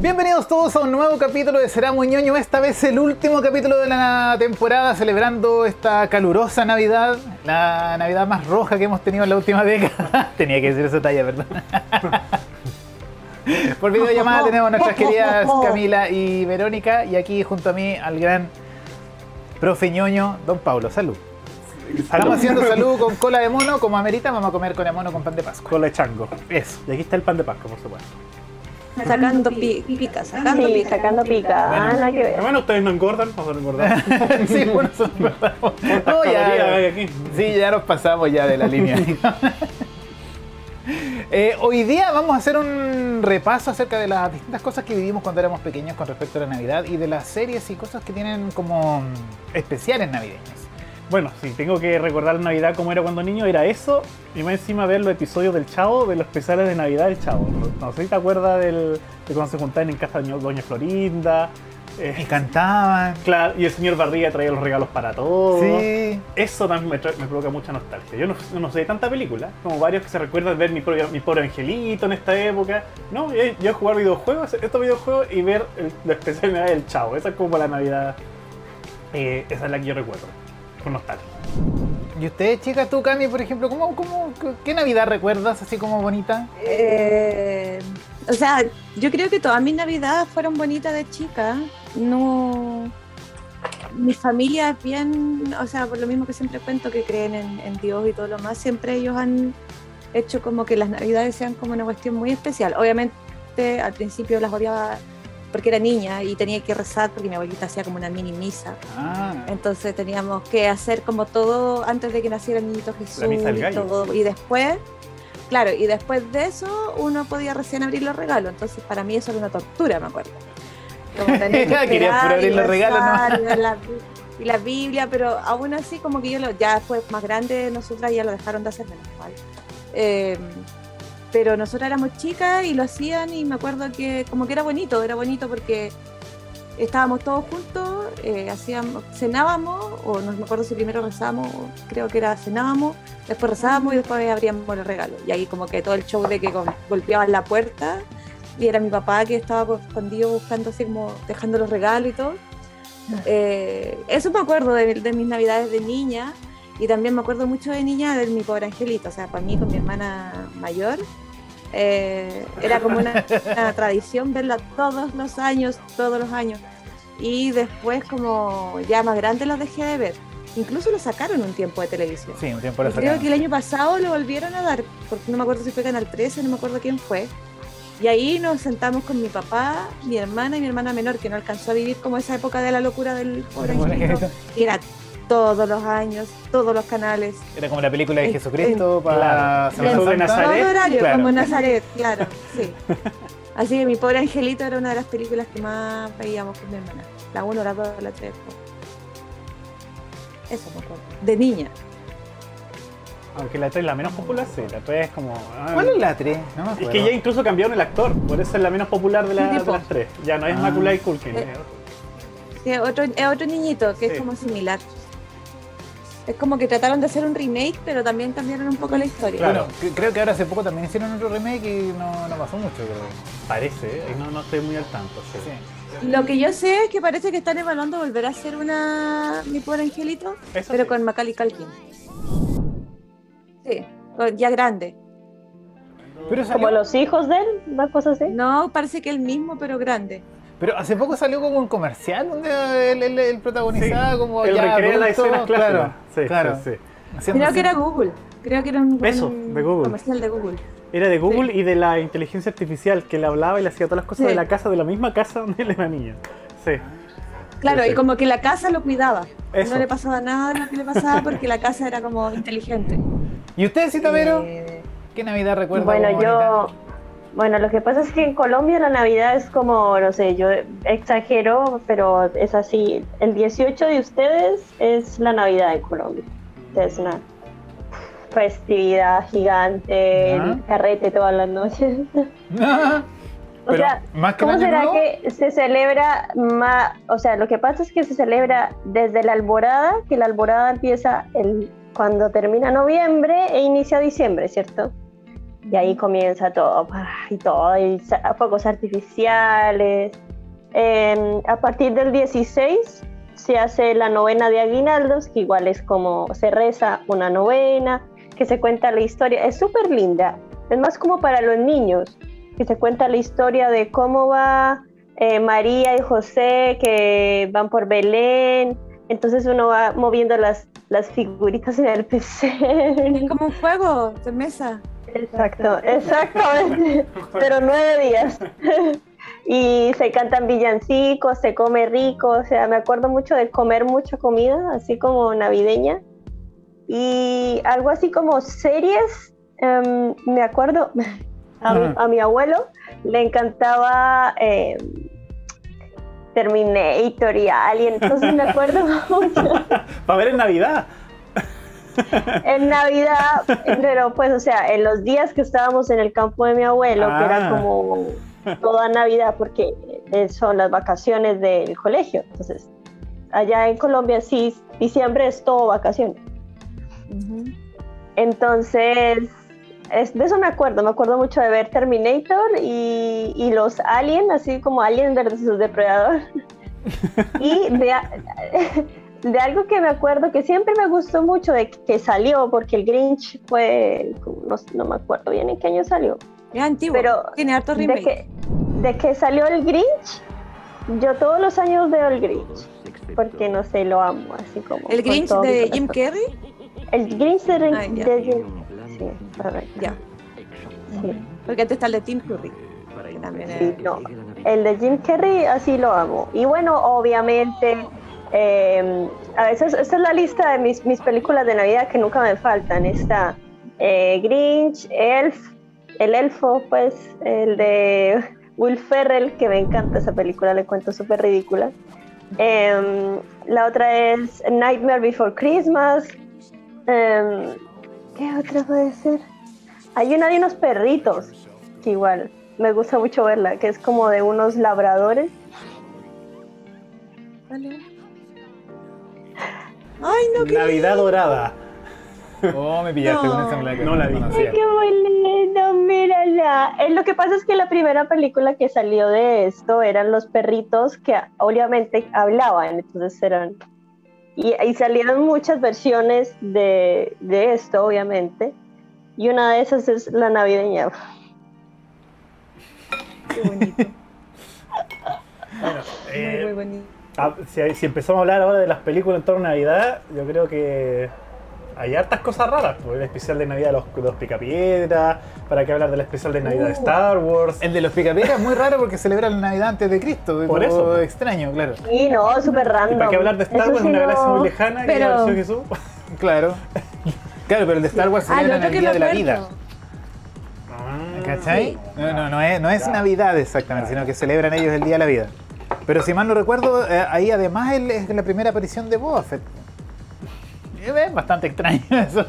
Bienvenidos todos a un nuevo capítulo de Será Muñoño, esta vez el último capítulo de la temporada, celebrando esta calurosa Navidad, la Navidad más roja que hemos tenido en la última década. Tenía que decir esa talla, ¿verdad? Por videollamada tenemos a nuestras queridas Camila y Verónica, y aquí junto a mí al gran profe ñoño, don Pablo. Salud. Estamos haciendo salud con cola de mono, como amerita, vamos a comer cola de mono con pan de Pascua. Cola de chango. Eso. Y aquí está el pan de Pascua, por supuesto. Sacando pi- pica, sacando Sí, pica. sacando pica. Ah, nada que ver. Hermano, ustedes no engordan, vamos a engordar. sí, bueno, es verdad. No, ya, aquí? sí, ya nos pasamos ya de la línea. Eh, hoy día vamos a hacer un repaso acerca de las distintas cosas que vivimos cuando éramos pequeños con respecto a la Navidad y de las series y cosas que tienen como especiales navideños. Bueno, si tengo que recordar Navidad como era cuando niño, era eso. Y más encima ver los episodios del Chavo, de los especiales de Navidad del Chavo. No, no sé si te acuerdas del, de cuando se juntaban en casa de Doña Florinda. eh, Y cantaban. claro, y el señor Barriga traía los regalos para todos. Sí. Eso también me, provoca mucha nostalgia. Yo no, no sé de tanta película, como varios que se recuerdan ver mi, propio- mi pobre angelito en esta época. No, yo, yo jugar videojuegos, estos videojuegos y ver el, la especial Navidad del Chavo. Esa es como la Navidad. eh, esa es la que yo recuerdo, con. ¿Y usted, chica, tú, Cami, por ejemplo, ¿cómo, cómo, qué Navidad recuerdas así como bonita? Eh, o sea, yo creo que todas mis navidades fueron bonitas de chica. No. Mi familia es bien, o sea, por lo mismo que siempre cuento que creen en, en Dios y todo lo más, siempre ellos han hecho como que las navidades sean como una cuestión muy especial. Obviamente al principio las odiaba porque era niña y tenía que rezar porque mi abuelita hacía como una mini misa. Ah, Entonces teníamos que hacer como todo antes de que naciera el niñito Jesús misa del y todo. Y después, claro, y después de eso uno podía recién abrir los regalos. Entonces para mí eso era una tortura, me acuerdo. Como tener que Quería esperar puro abrir y los regalos, la, y la Biblia, pero aún así como que yo lo, ya después más grande nosotras ya lo dejaron de hacer menos mal. Eh, pero nosotras éramos chicas y lo hacían y me acuerdo que como que era bonito, era bonito porque estábamos todos juntos, eh, hacíamos, cenábamos, o no me acuerdo si primero rezábamos, o creo que era cenábamos, después rezábamos y después abríamos los regalos. Y ahí como que todo el show de que gol- golpeaban la puerta y era mi papá que estaba escondido buscando así como dejando los regalos y todo. Eh, eso me acuerdo de, de mis navidades de niña y también me acuerdo mucho de niña de mi pobre angelito, o sea, para mí con mi hermana mayor. eh, era como una, una tradición verla todos los años, todos los años. Y después, como ya más grande, los dejé de ver. Incluso lo sacaron un tiempo de televisión. sí, un tiempo lo Y creo sacaron. que el año pasado lo volvieron a dar, porque no me acuerdo si fue Canal 13, no me acuerdo quién fue. Y ahí nos sentamos con mi papá, mi hermana y mi hermana menor, que no alcanzó a vivir como esa época de la locura del pobre angelito. Y era todos los años, todos los canales. Era como la película de En- Jesucristo para claro. Santa. Nazaret. Todo horario, claro. como Nazaret, claro, sí. Así que mi pobre angelito era una de las películas que más veíamos con mi hermana. La 1, la 2, la 3. Eso me acuerdo. De niña. Aunque la 3 es la menos popular, sí, la 3 es como. ah, ¿Cuál es la 3? No me Es que ya incluso cambiaron el actor, por eso es la menos popular de, la- de las tres. Ya no es Ah. Macaulay Culkin. Eh, es- Sí, es otro, es otro niñito que Sí. es como similar. Es como que trataron de hacer un remake, pero también cambiaron un poco la historia. Claro. Bueno, cre- creo que ahora hace poco también hicieron otro remake y no, no pasó mucho, creo. Parece, ¿eh? no, no estoy muy al tanto. sí. Sí. Lo que yo sé es que parece que están evaluando volver a hacer una Mi pobre angelito, Eso pero sí. con Macaulay Culkin. Sí, ya grande. Pero, Como los hijos de él, una cosa así. No, parece que el mismo, pero grande. Pero hace poco salió como un comercial donde él, él- él protagonizaba Sí, como él ya recrea las escenas clásicas. Claro, Sí, claro. sí, sí. Haciendo Creo que era Google. Creo que era un, Eso, un de Google. comercial de Google. Era de Google y de la inteligencia artificial que le hablaba y le hacía todas las cosas Sí. de la casa, de la misma casa donde él era niño. Sí. Claro, Sí, y sí. como que la casa lo cuidaba. Eso. No le pasaba nada de lo que le pasaba porque la casa era como inteligente. ¿Y usted, Citamero? Eh, ¿Qué Navidad recuerda? Bueno, yo. bonita? Bueno, lo que pasa es que en Colombia la Navidad es como, no sé, yo exagero, pero es así. El 18 de ustedes es la Navidad en Colombia. Es una festividad gigante, el carrete todas las noches. O Pero, sea, ¿más que el ¿cómo será nuevo? que se celebra más? O sea, lo que pasa es que se celebra desde la alborada, que la alborada empieza el, cuando termina noviembre e inicia diciembre, ¿cierto? Y ahí comienza todo, y todo, y fuegos artificiales. Eh, a partir del 16 se hace la novena de aguinaldos, que igual es como se reza una novena, que se cuenta la historia. Es súper linda. Es más como para los niños, que se cuenta la historia de cómo va eh, María y José, que van por Belén. Entonces uno va moviendo las, las figuritas en el PC. Como un juego de mesa. Exacto, exactamente. Pero nueve días. Y se cantan villancicos, se come rico. O sea, me acuerdo mucho de comer mucha comida, así como navideña. Y algo así como series. em, me acuerdo a, mi- Ajá. a mi abuelo le encantaba em, Terminator y Alien. Entonces me acuerdo mucho. Para ver en Navidad. En Navidad, pero pues, o sea, en los días que estábamos en el campo de mi abuelo, que Ah. era como toda Navidad, porque eh, son las vacaciones del colegio. Entonces, allá en Colombia sí, diciembre es todo vacaciones. Ujú. Entonces, es- de eso me acuerdo, me acuerdo mucho de ver Terminator y, y los Alien, así como Alien versus Depredador. y de, de algo que me acuerdo que siempre me gustó mucho de que salió, porque el Grinch fue, no, no me acuerdo bien en qué año salió, Es antiguo. Pero Tiene harto de remake. que, de que salió el Grinch, yo todos los años veo el Grinch, porque no sé, lo amo, así como... ¿El Grinch de. Jim Carrey? El Grinch de, Ah, ya. de Jim Sí, correcto. Ya. Sí. Porque antes está el de Tim Curry. Sí, no. El de Jim Carrey, así lo amo. Y bueno, obviamente, eh, a veces, esta es la lista de mis, mis películas de Navidad que nunca me faltan. Está eh, Grinch, Elf, El Elfo, pues, el de Will Ferrell, que me encanta esa película, le cuento súper ridícula. Em, la otra es Nightmare Before Christmas. Em, ¿Qué otra puede ser? Hay una de unos perritos, que igual me gusta mucho verla, que es como de unos labradores. Dale. Ay, no, qué Navidad dorada. Oh, me pillaste No. con esa la que No la vi. conocía. ¡Qué lindo! Mírala. Eh, lo que pasa es que la primera película que salió de esto eran los perritos que obviamente hablaban, entonces eran... Y, y salieron muchas versiones de, de esto, obviamente. Y una de esas es la navideña. Qué bonito. Bueno, Muy, eh, muy bonito. Ah, si, si empezamos a hablar ahora de las películas en torno a Navidad, yo creo que hay hartas cosas raras. Pues el especial de Navidad de los, los Picapiedras, para qué hablar del especial de Navidad de Uh. Star Wars. El de los picapiedras es muy raro porque celebra la Navidad antes de Cristo. Por eso. extraño, claro. Y no, súper ¿Y random. para qué hablar de Star Eso Wars, sí una no- galaxia muy lejana que Pero- apareció Jesús? Claro. Claro, pero el de Star Wars Ah, celebra lo la Navidad de la vida. Ah, ¿Cachai? No, no, no es, no es Navidad exactamente, sino que celebran ellos el Día de la Vida. Pero si mal no recuerdo, eh, ahí además el- es la primera aparición de Boba Fett. Es bastante extraño eso.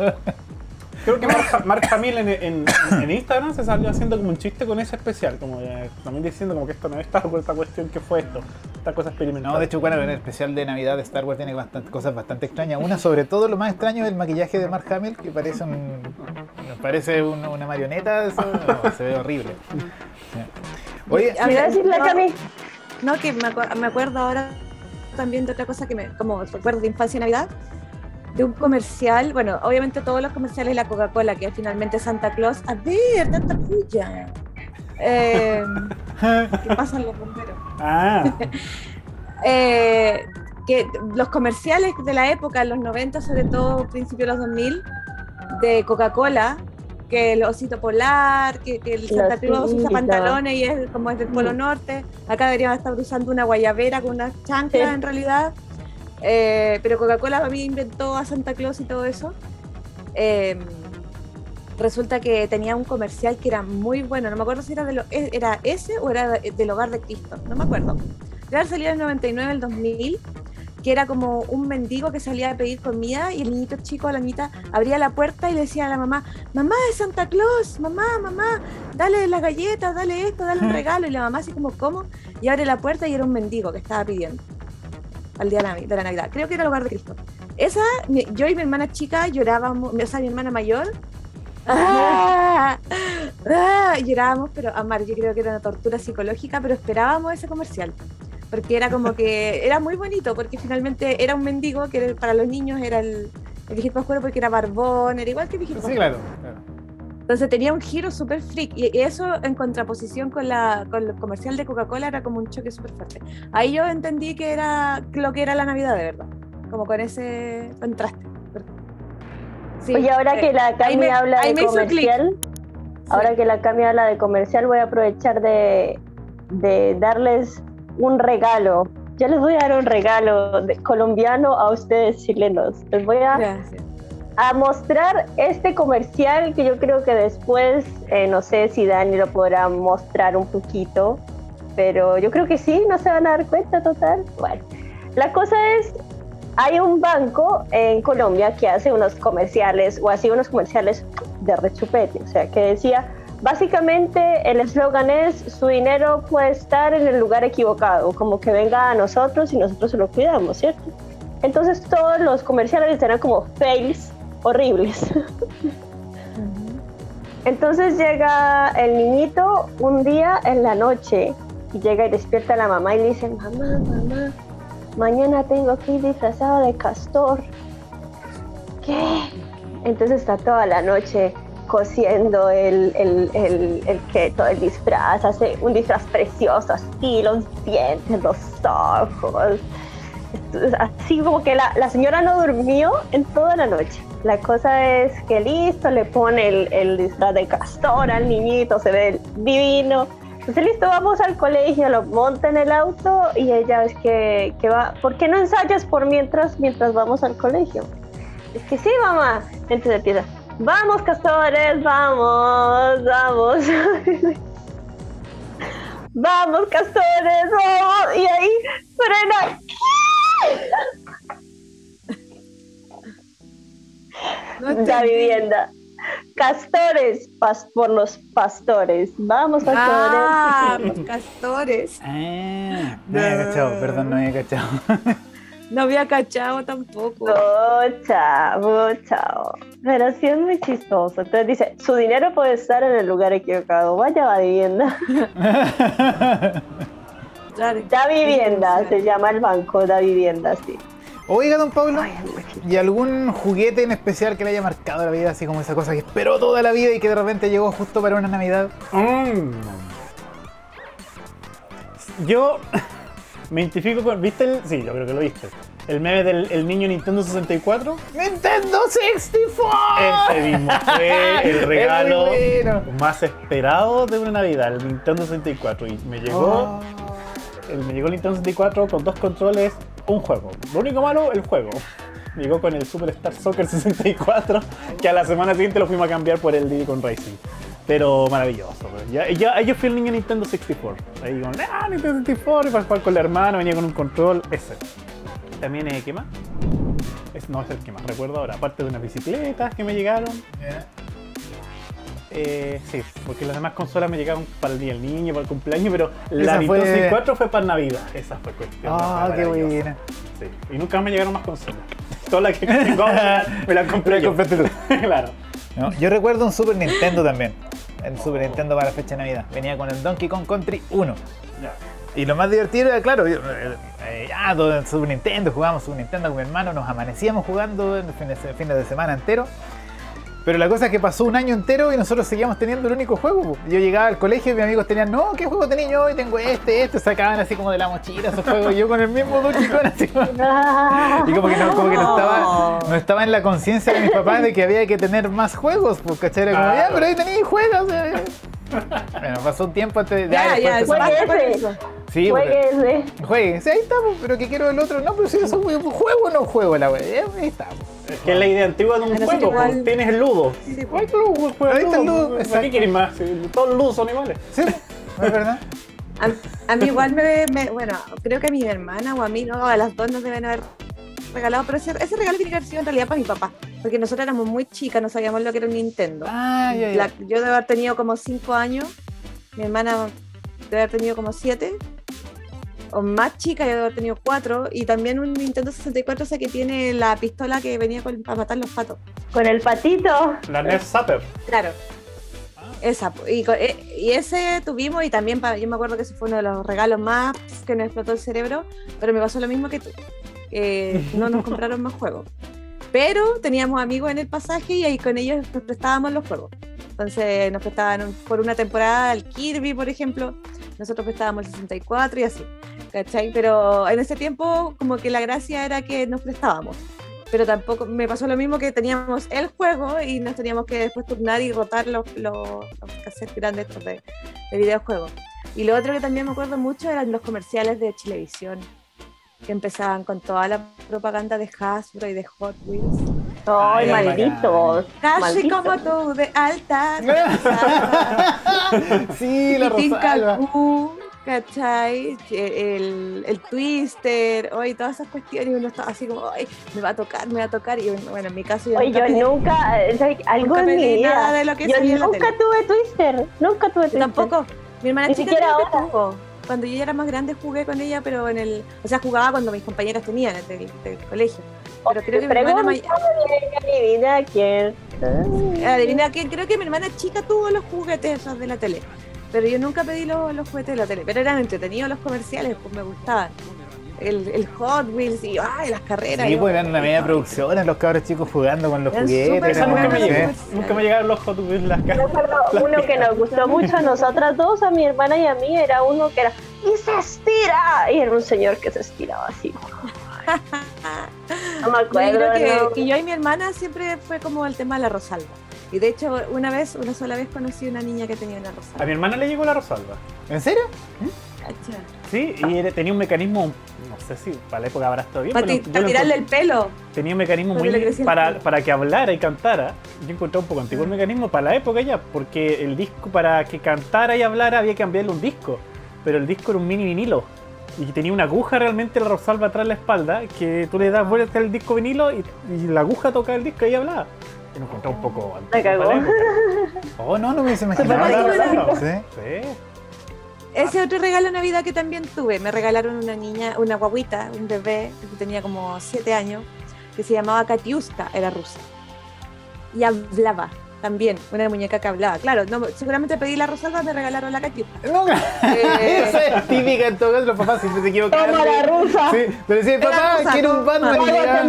Creo que Mark, Mark Hamill en, en- en Instagram se salió haciendo como un chiste con ese especial, como también diciendo como que esto no es esta, esta cuestión que fue esto, esta cosa experimental. No, de hecho, bueno, en el especial de Navidad de Star Wars tiene bastante, cosas bastante extrañas. Una, sobre todo, lo más extraño es el maquillaje de Mark Hamill, que parece un, parece un- una marioneta. Eso, no, se ve horrible. Oye, A ¿Me iba a ver, decir la no? No, que me, acu- me acuerdo ahora también de otra cosa que me, como recuerdo de infancia y Navidad, de un comercial, bueno, obviamente todos los comerciales de la Coca-Cola, que es finalmente Santa Claus, a ver, tanta puya. Eh, ¿Qué pasa los bomberos? Ah, Eh, que los comerciales de la época, en los 90, sobre todo principios de los 2000, de Coca-Cola, que el osito polar, que, que el Santa Claus usa pantalones y es como es del Polo Mm. Norte. Acá deberíamos estar usando una guayabera con unas chanclas Sí. en realidad. Eh, pero Coca-Cola a mí inventó a Santa Claus y todo eso. Eh, resulta que tenía un comercial que era muy bueno. No me acuerdo si era, de lo- e- era ese o era de- del Hogar de Cristo. No me acuerdo. Debe haber salido en el 99, el 2000, que era como un mendigo que salía a pedir comida y el niñito chico, la niñita, abría la puerta y le decía a la mamá, mamá es Santa Claus, mamá, mamá, dale las galletas, dale esto, dale un regalo. Y la mamá así como, ¿cómo? Y abre la puerta y era un mendigo que estaba pidiendo al día de la Navidad. Creo que era el hogar de Cristo. Esa, yo y mi hermana chica llorábamos, o sea, mi hermana mayor. ¡Ah! ¡ah! llorábamos, pero amar, yo creo que era una tortura psicológica, pero esperábamos ese comercial. Porque era como que era muy bonito, porque finalmente era un mendigo que para los niños era el, el viejito pascuero porque era barbón, era igual que el viejito Sí, claro. claro. Entonces tenía un giro súper freak y y eso en contraposición con, la, con el comercial de Coca-Cola era como un choque súper fuerte. Ahí yo entendí que era lo que era la Navidad de verdad, como con ese contraste. Sí, Oye, ahora eh, que la Cami me- habla de comercial, ahora que la Cami habla de comercial, voy a aprovechar de, de darles un regalo. Yo les voy a dar un regalo de- colombiano a ustedes chilenos. Les voy a, Gracias. a mostrar este comercial que yo creo que después, eh, no sé si Dani lo podrá mostrar un poquito, pero yo creo que sí, no se van a dar cuenta total. Bueno, la cosa es, hay un banco en Colombia que hace unos comerciales o hacía unos comerciales de rechupete, o sea, que decía, básicamente el eslogan es, su dinero puede estar en el lugar equivocado, como que venga a nosotros y nosotros se lo cuidamos, ¿cierto? Entonces todos los comerciales eran como fails horribles. Entonces llega el niñito un día en la noche y llega y despierta a la mamá y le dice, mamá, mamá, mañana tengo que ir disfrazado de castor. ¿Qué? Entonces está toda la noche cosiendo el, el, el, el keto, el disfraz, hace un disfraz precioso, así, los dientes, los ojos. Así como que la, la señora no durmió en toda la noche. La cosa es que listo, le pone el, el disfraz de castor al niñito, se ve divino. Entonces listo, vamos al colegio, lo monta en el auto y ella es que, que va, ¿por qué no ensayas por mientras, mientras vamos al colegio? Es que sí, mamá. Entonces empieza, vamos castores, vamos, vamos. vamos castores, vamos. Y ahí frena. No La vivienda. Castores, pas- por los pastores. Vamos, pastores. Ah, por castores. Ah, no había cachado, perdón, no había cachado. No había cachado tampoco. Mucha, mucha. Pero sí es muy chistoso. Entonces dice, su dinero puede estar en el lugar equivocado. Vaya a la vivienda. Claro. Da vivienda, se llama el banco, da vivienda, sí. Oiga, don Pablo, ¿y algún juguete en especial que le haya marcado la vida, así como esa cosa que esperó toda la vida y que de repente llegó justo para una Navidad? Mm. Yo me identifico con. ¿Viste el.? Sí, yo creo que lo viste. El meme del el niño Nintendo 64. ¡Nintendo 64! Ese mismo fue el regalo bueno. más esperado de una Navidad, el Nintendo 64. Y me llegó, Oh. el, me llegó el Nintendo 64 con dos controles, un juego. Lo único malo, el juego. Llegó con el Superstar Soccer 64, que a la semana siguiente lo fuimos a cambiar por el Diddy con Racing. Pero maravilloso. pues. Ya, ya, yo fui el niño Nintendo 64. Ahí con, ah, Nintendo 64, y para jugar con la hermana, venía con un control, ese. También, eh, ¿qué más? Es, no es el que más recuerdo ahora, aparte de unas bicicletas que me llegaron. Eh, sí, porque las demás consolas me llegaron para el día del niño, para el cumpleaños, pero la Nintendo fue- 64 fue para Navidad. Esa fue cuestión. Ah, qué buena. Sí. Y nunca me llegaron más consolas. Todas las que tengo me las compré yo. claro. No, yo recuerdo un Super Nintendo también. El Super Nintendo para la fecha de Navidad. Venía con el Donkey Kong Country 1. Ya. Y lo más divertido era, claro, yo, eh, eh, ya, todo en Super Nintendo, jugábamos Super Nintendo con mi hermano, nos amanecíamos jugando en fines, fines de semana entero. Pero la cosa es que pasó un año entero y nosotros seguíamos teniendo el único juego. Yo llegaba al colegio y mis amigos tenían, no, ¿qué juego tenía yo hoy? Tengo este, este, sacaban así como de la mochila esos juegos. Y yo con el mismo Donkey Kong así como- Y como que no, como que no estaba, no estaba en la conciencia de mis papás de que había que tener más juegos, pues, ¿cachai? Era como, ya, pero ahí tenéis juegos. eh". Bueno, pasó un tiempo antes de. Ya, ya. Sí, porque- Juegue ese. Juegue, sí, ahí está, pues, pero que quiero el otro. No, pero si eso es un juego o no juego la wea. Ahí está. Pues. Es que es la idea antigua de un juego. igual- pues, Tienes el ludo. Sí, sí, Ay, claro, pues, Ahí está el ludo, ¿Para qué quieres más? Todos los ludos son iguales. Sí, ¿no es verdad? A, a mí igual me, me- Bueno, creo que a mi hermana o a mí, no, a las dos nos deben haber regalado, pero ese, ese regalo tiene que haber sido en realidad para mi papá, porque nosotros éramos muy chicas, no sabíamos lo que era un Nintendo. Ah, ya, ya. La- yo debo haber tenido como 5 años, mi hermana debe haber tenido como 7, o más chica, yo debo haber tenido 4, y también un Nintendo 64 ese que tiene la pistola que venía con- para matar los patos. Con el patito. La NES Zapper. Claro. Esa, y, eh, y ese tuvimos y también yo me acuerdo que ese fue uno de los regalos más que nos explotó el cerebro, pero me pasó lo mismo que tú. Eh, no nos compraron más juegos. Pero teníamos amigos en el pasaje y ahí con ellos nos prestábamos los juegos. Entonces nos prestaban un- por una temporada el Kirby, por ejemplo. Nosotros prestábamos el 64 y así. ¿Cachai? Pero en ese tiempo como que la gracia era que nos prestábamos. Pero tampoco me pasó lo mismo que teníamos el juego y nos teníamos que después turnar y rotar los, los, los cassettes grandes estos de, de videojuegos. Y lo otro que también me acuerdo mucho eran los comerciales de Chilevisión, que empezaban con toda la propaganda de Hasbro y de Hot Wheels. ¡Ay, Ay, malditos! Casi malditos. como tú, de alta. sí, la Rosalba. ¿Cachai? El, el Twister, hoy todas esas cuestiones, y uno estaba así como, ay, me va a tocar, me va a tocar. Y bueno, en mi caso yo Oye, nunca yo pedí- nunca, eh, ¿sabes? algo Nunca en mi vida. nada de lo que yo nunca tuve Twister, nunca tuve Twister. Tampoco. Mi hermana Ni chica siquiera ahora. tuvo. Cuando yo ya era más grande jugué con ella, pero en el... O sea, jugaba cuando mis compañeras tenían del, del colegio. Pero creo que mi hermana... may- Adivina quién. Adivina quién, creo que mi hermana chica tuvo los juguetes esos de la tele. Pero yo nunca pedí los, los juguetes de la tele. Pero eran entretenidos los comerciales, pues me gustaban. El, el Hot Wheels y ay, las carreras. Sí, yo- pues eran una media producción, los cabros chicos jugando con los Eran juguetes. eran nunca me. Nunca llegaron los Hot Wheels las Yo recuerdo uno que nos gustó mucho a nosotras dos, a mi hermana y a mí, era uno que era ¡y se estira! Y era un señor que se estiraba así. No me Yo acuerdo. creo que, ¿no? que yo y mi hermana siempre fue como el tema de la Rosalba. Y de hecho, una vez, una sola vez conocí a una niña que tenía una A Rosalba. mi hermana le llegó la Rosalba. ¿En serio? Cacha. Sí, y tenía un mecanismo, no sé si para la época habrá estado bien, Para, pero ti- para tirarle el pelo. tenía un mecanismo muy para, para que hablara y cantara. Yo encontré un poco antiguo el mecanismo para la época ya, porque el disco para que cantara y hablara había que cambiarle un disco, pero el disco era un mini vinilo. Y tenía una aguja realmente la Rosalba atrás de la espalda, que tú le das vuelta al disco vinilo y, y la aguja toca el disco y hablaba. Yo lo encontré un poco antiguo. Me cagó. para la época. Oh, no, no me hubiese imaginado. Sí. Sí. Ese otro regalo de Navidad que también tuve. Me regalaron una niña, una guaguita, un bebé, que tenía como siete años, que se llamaba Katiuska, era rusa. Y hablaba también, una muñeca que hablaba. Claro, no, seguramente pedí la Rosalba, me regalaron la Katiuska. No, Eh, esa es típica en todo caso, los papás siempre se equivocan. Toma la rusa. Sí, le decía, papá, rusa, quiero un toma. Batman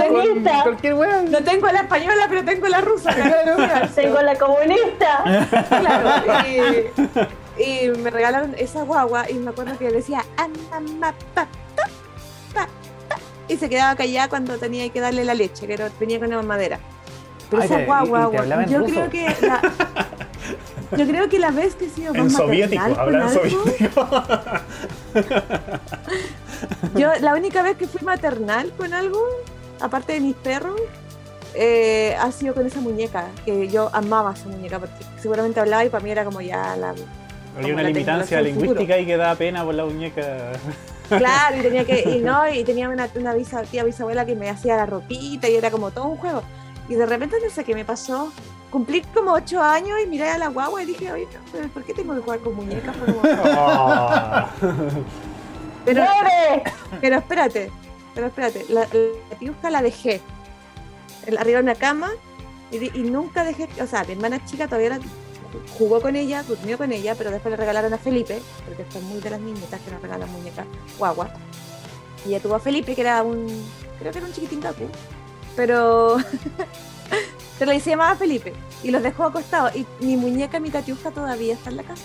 con cualquier weá. No tengo la española, pero tengo la rusa. Claro. Tengo la comunista. Claro, y, y me regalaron esa guagua y me acuerdo que decía "Amama, pa, pa, pa, pa", y se quedaba callada cuando tenía que darle la leche, que era- venía con una mamadera. Pero Ay, esa te- y- guagua, y en yo ruso. creo que la, yo creo que la vez que he sido En más soviético, maternal con hablan algo, soviético. Yo la única vez que fui maternal con algo, aparte de mis perros, eh, ha sido con esa muñeca, que yo amaba esa muñeca, porque seguramente hablaba y para mí era como ya la... Había una la limitancia lingüística y que daba pena por la muñeca. Claro, y tenía que, y no, y tenía una, una bisa- tía bisabuela que me hacía la ropita y era como todo un juego. Y de repente no sé qué me pasó. Cumplí como ocho años y miré a la guagua y dije, oye, no, ¿por qué tengo que jugar con muñecas? Pero, pero espérate, pero espérate, la, la tiusca la dejé arriba de una cama y, nunca dejé, o sea, mi hermana chica todavía la- jugó con ella, durmió con ella, pero después le regalaron a Felipe, porque son muy de las niñitas que nos regalan muñecas guagua. Y ella tuvo a Felipe, que era un, creo que era un chiquitín cacu, pero, pero le se llamaba Felipe y los dejó acostados. Y mi muñeca, mi catiusca todavía está en la casa.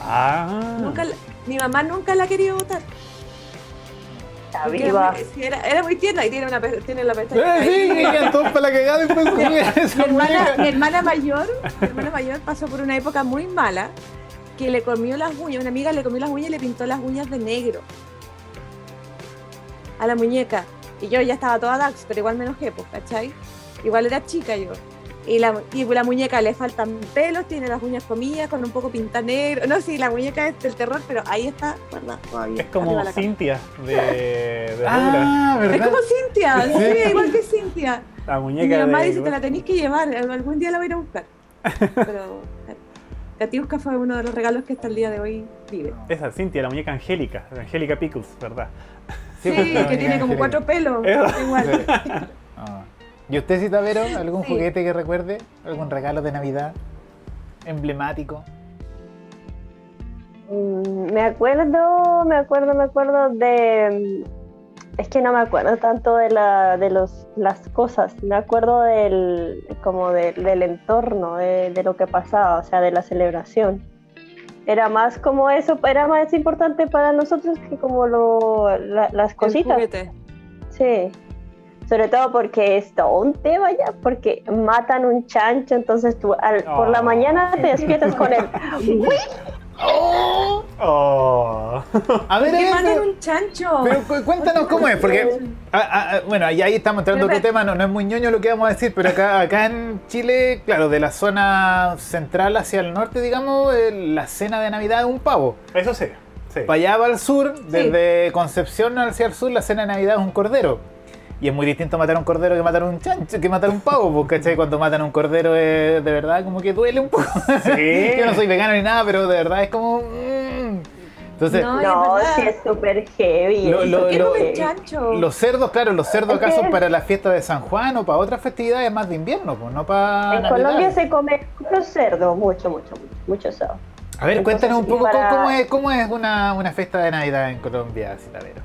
Ah. Nunca la- mi mamá nunca la quería botar. Está porque viva. Era, muy, era, tierna y tiene, una, tiene la pestaña. Sí, para la cagada y después mi, hermana, mi hermana mayor, mi hermana mayor pasó por una época muy mala que le comió las uñas, una amiga le comió las uñas y le pintó las uñas de negro a la muñeca. Y yo ya estaba toda Dax, pero igual me enojé, pues, ¿cachai? Igual era chica yo. Y la, y la muñeca le faltan pelos, tiene las uñas comidas, con un poco pinta negro. No, sí, la muñeca es del terror, pero ahí está, ¿verdad? Todavía. Es como. Cintia de, de. Ah, Es ¿verdad? como Cintia, Sí. igual que Cintia. La Y muñeca mi mamá de. dice, te la tenéis que llevar, algún día la voy a ir a buscar. Pero Katiuska fue uno de los regalos que hasta el día de hoy vive. Esa, Cintia, la muñeca Angélica, Angélica Pickles, ¿verdad? Sí, que tiene como cuatro pelos. Igual. Ah. ¿Y usted, Cita Vero, algún Sí. juguete que recuerde? ¿Algún regalo de Navidad emblemático? Mm, Me acuerdo, me acuerdo, me acuerdo de. Es que no me acuerdo tanto de, la, de los, las cosas, me acuerdo del, como del- del entorno, de, de lo que pasaba, o sea, de la celebración. Era más como eso, era más importante para nosotros que como lo, la- las cositas. Sí, sobre todo porque es todo un tema ya, porque matan un chancho, entonces tú al- por la mañana te despiertas con el "Uy", Oh. A ver, ¿Qué matan pero, un chancho? pero cu- cuéntanos cómo es, porque ah, ah, ah, bueno, ahí estamos entrando a otro tema, no, no es muy ñoño lo que vamos a decir, pero acá, acá en Chile, claro, de la zona central hacia el norte, digamos, eh, la cena de Navidad es un pavo. Eso sí. sí. Para allá, para el sur, desde Concepción hacia el sur, la cena de Navidad es un cordero. Y es muy distinto matar un cordero que matar un chancho, que matar un pavo, porque ¿cachai? cuando matan un cordero es de verdad como que duele un poco. Sí. Yo no soy vegano ni nada, pero de verdad es como... mm. Entonces, No, es No, sí es súper heavy. Lo- lo- ¿Qué lo- chancho? los cerdos, claro, los cerdos acá son que- para la fiesta de San Juan o para otras festividades más de invierno, pues no para... En Navidad. Colombia se come mucho cerdo, mucho, mucho, mucho, mucho cerdo. A ver, entonces, cuéntanos un poco para- cómo, es, cómo es una, una fiesta de Navidad en Colombia, Citabero.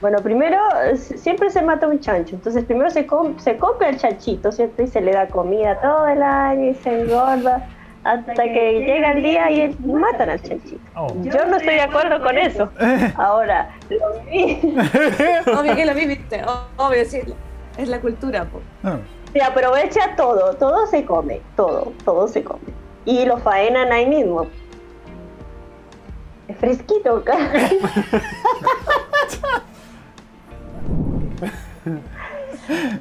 Bueno, primero siempre se mata un chancho, entonces primero se, com- se compra el chanchito, ¿cierto? Y se le da comida todo el año y se engorda hasta que llega el día y matan al chanchito. Oh. Yo no estoy de acuerdo con eso. Ahora, lo vi. Obvio que lo viviste, obvio, sí. Es la cultura, po. Ah. Se aprovecha todo, todo se come, todo, todo se come. Y lo faenan ahí mismo. Es fresquito,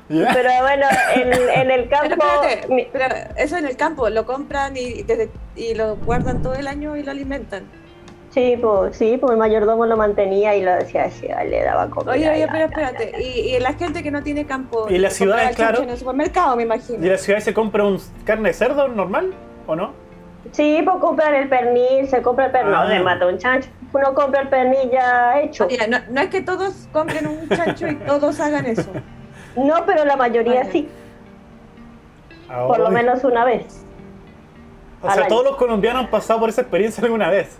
Pero bueno, en, en el Pero campo. espérate, mi- pero eso en el campo, lo compran y, desde- y lo guardan todo el año y lo alimentan. Sí, pues, sí, pues mi mayordomo lo mantenía y lo decía así, le daba comida. Oye, oye, pero espérate, y, y la gente que no tiene campo. Y en las ciudades, claro. En el supermercado, me imagino. ¿Y en la ciudad se compra un carne de cerdo normal o no? Sí, pues compran el pernil, se compra el pernil, Ah. no se mata un chancho. Uno compra el pernil ya hecho. Oye, no, no es que todos compren un chancho y todos hagan eso. No, pero la mayoría Vale. sí, por lo menos una vez. O sea, año. todos los colombianos han pasado por esa experiencia alguna vez.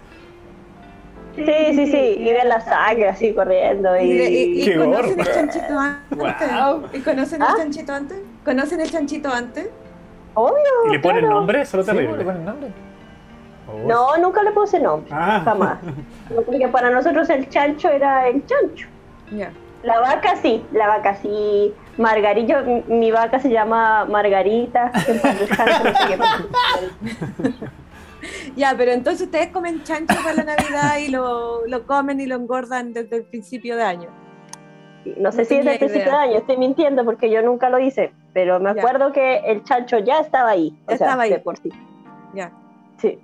Sí, sí, sí, y ven la sangre así corriendo Y, y- y y... Qué conocen el chanchito antes. Guau. ¿Y conocen ¿Ah? el chanchito antes? ¿Conocen el chanchito antes? Obvio, ¿Y le ponen claro. nombre? Eso es Sí, ¿le ponen nombre? Oh. No, nunca le puse nombre, Ah. jamás. Porque para nosotros el chancho era el chancho. Ya. La vaca sí, la vaca sí. Margarita, mi, vaca se llama Margarita. Ya, pero entonces ustedes comen chancho para la Navidad y lo, lo comen y lo engordan desde el principio de año. No sé No si es principio de idea. año, estoy mintiendo porque yo nunca lo hice, pero me Ya. acuerdo que el chancho ya estaba ahí. Ya o sea, estaba ahí. de por sí. Ya. Sí.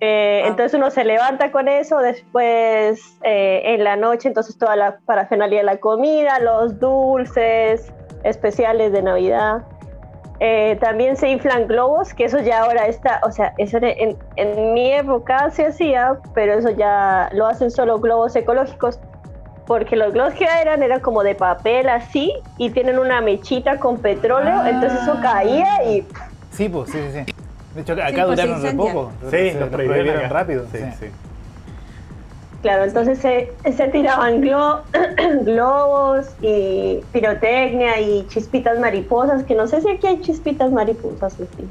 Eh, Ah. Entonces uno se levanta con eso, después eh, en la noche, entonces toda la parafernalia de la comida, los dulces especiales de Navidad. Eh, también se inflan globos, que eso ya ahora está, o sea, eso era en, en mi época se hacía, pero eso ya lo hacen solo globos ecológicos, porque los globos que eran eran como de papel así y tienen una mechita con petróleo, Ah. entonces eso caía y Sí, pues, sí, sí, sí. De hecho, acá Sí, pues, duraron re poco. Sí, Se- los prohibieron rápido. Sí, sí. sí. Claro, entonces se, se tiraban glo- globos y pirotecnia y chispitas mariposas, que no sé si aquí hay chispitas mariposas. en fin.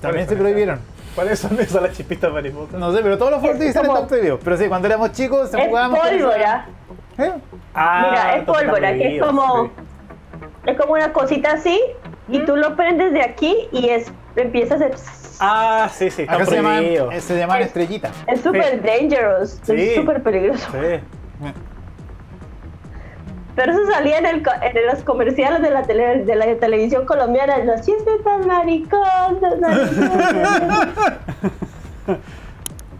También se prohibieron. ¿Cuáles son esas las chispitas mariposas? No sé, pero todos los fuertes Es están como- prohibidos. Pero sí, cuando éramos chicos se Es jugábamos pólvora, ¿Eh? Ah, Mira, es pólvora, que es como- sí. es como una cosita así y tú lo prendes de aquí y es empieza a ser... Ah, sí, sí, están Acá se llaman, eh, se llaman Es- estrellitas. Es súper dangerous, Sí. es súper peligroso. Sí. Pero eso salía en, el, co- en los comerciales de la, tele- de la televisión colombiana, los chispitas maricosas, maricosas.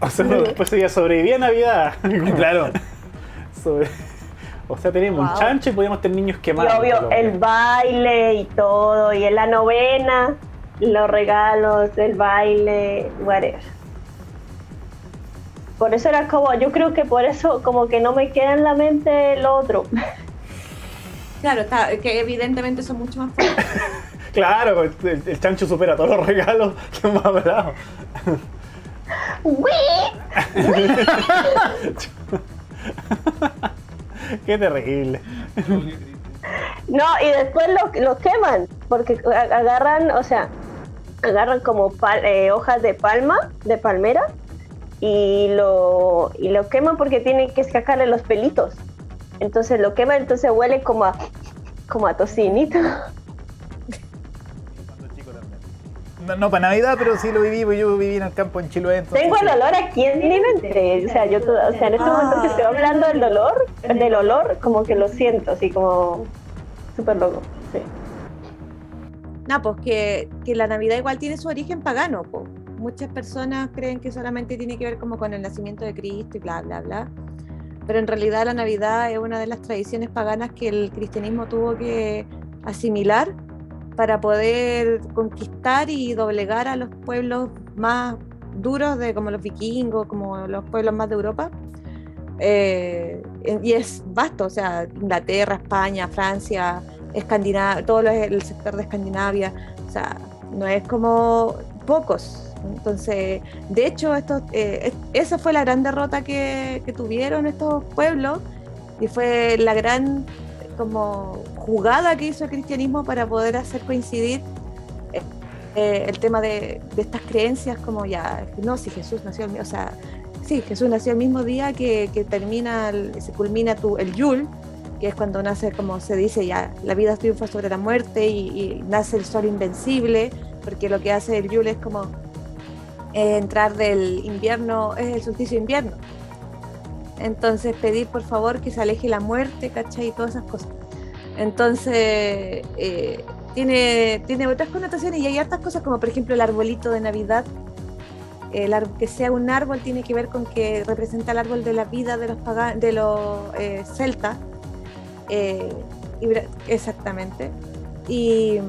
O sea, después ya sobrevivía a Navidad. Claro. Sobre- O sea, teníamos un chancho y podíamos tener niños quemados. obvio, el baile y todo, y en la novena, los regalos, el baile, whatever. Por eso era como, yo creo que por eso como que no me queda en la mente lo otro. Claro, está, que evidentemente son mucho más fuertes. Claro, el, el chancho supera todos los regalos que hemos hablado. Qué terrible. No, y después lo, queman, porque agarran, o sea, agarran como eh, hojas de palma, de palmera, y lo, y lo queman porque tienen que sacarle los pelitos. Entonces lo queman, entonces huele como a, como a tocinito. No, para Navidad, pero sí lo viví, porque yo viví en el campo en Chiloé. entonces Tengo el olor aquí en mi mente. O sea, yo o sea, en este momento que estoy hablando del dolor, del olor, como que lo siento, así como súper loco. Sí. No, pues que, que la Navidad igual tiene su origen pagano. po. Muchas personas creen que solamente tiene que ver como con el nacimiento de Cristo y bla, bla, bla. Pero en realidad la Navidad es una de las tradiciones paganas que el cristianismo tuvo que asimilar para poder conquistar y doblegar a los pueblos más duros, de como los vikingos, como los pueblos más de Europa. Eh, y es vasto, o sea, Inglaterra, España, Francia, Escandinavia, todo lo- el sector de Escandinavia, o sea, no es como pocos. Entonces, de hecho, estos, eh, es- esa fue la gran derrota que, que tuvieron estos pueblos y fue la gran como jugada que hizo el cristianismo para poder hacer coincidir eh, eh, el tema de, estas creencias como ya, no, si Jesús nació, el o sea, sí, Jesús nació el mismo día que, termina, el- se culmina tu, el Yul, que es cuando nace, como se dice ya, la vida triunfa sobre la muerte y, nace el sol invencible, porque lo que hace el Yule es como eh, entrar del invierno, es el solsticio invierno. Entonces pedir por favor que se aleje la muerte, ¿cachai? Y todas esas cosas. Entonces, eh, tiene, tiene otras connotaciones y hay hartas cosas como por ejemplo el arbolito de Navidad. El que sea un árbol tiene que ver con que representa el árbol de la vida de los, de los eh, celtas. Eh, exactamente. Y,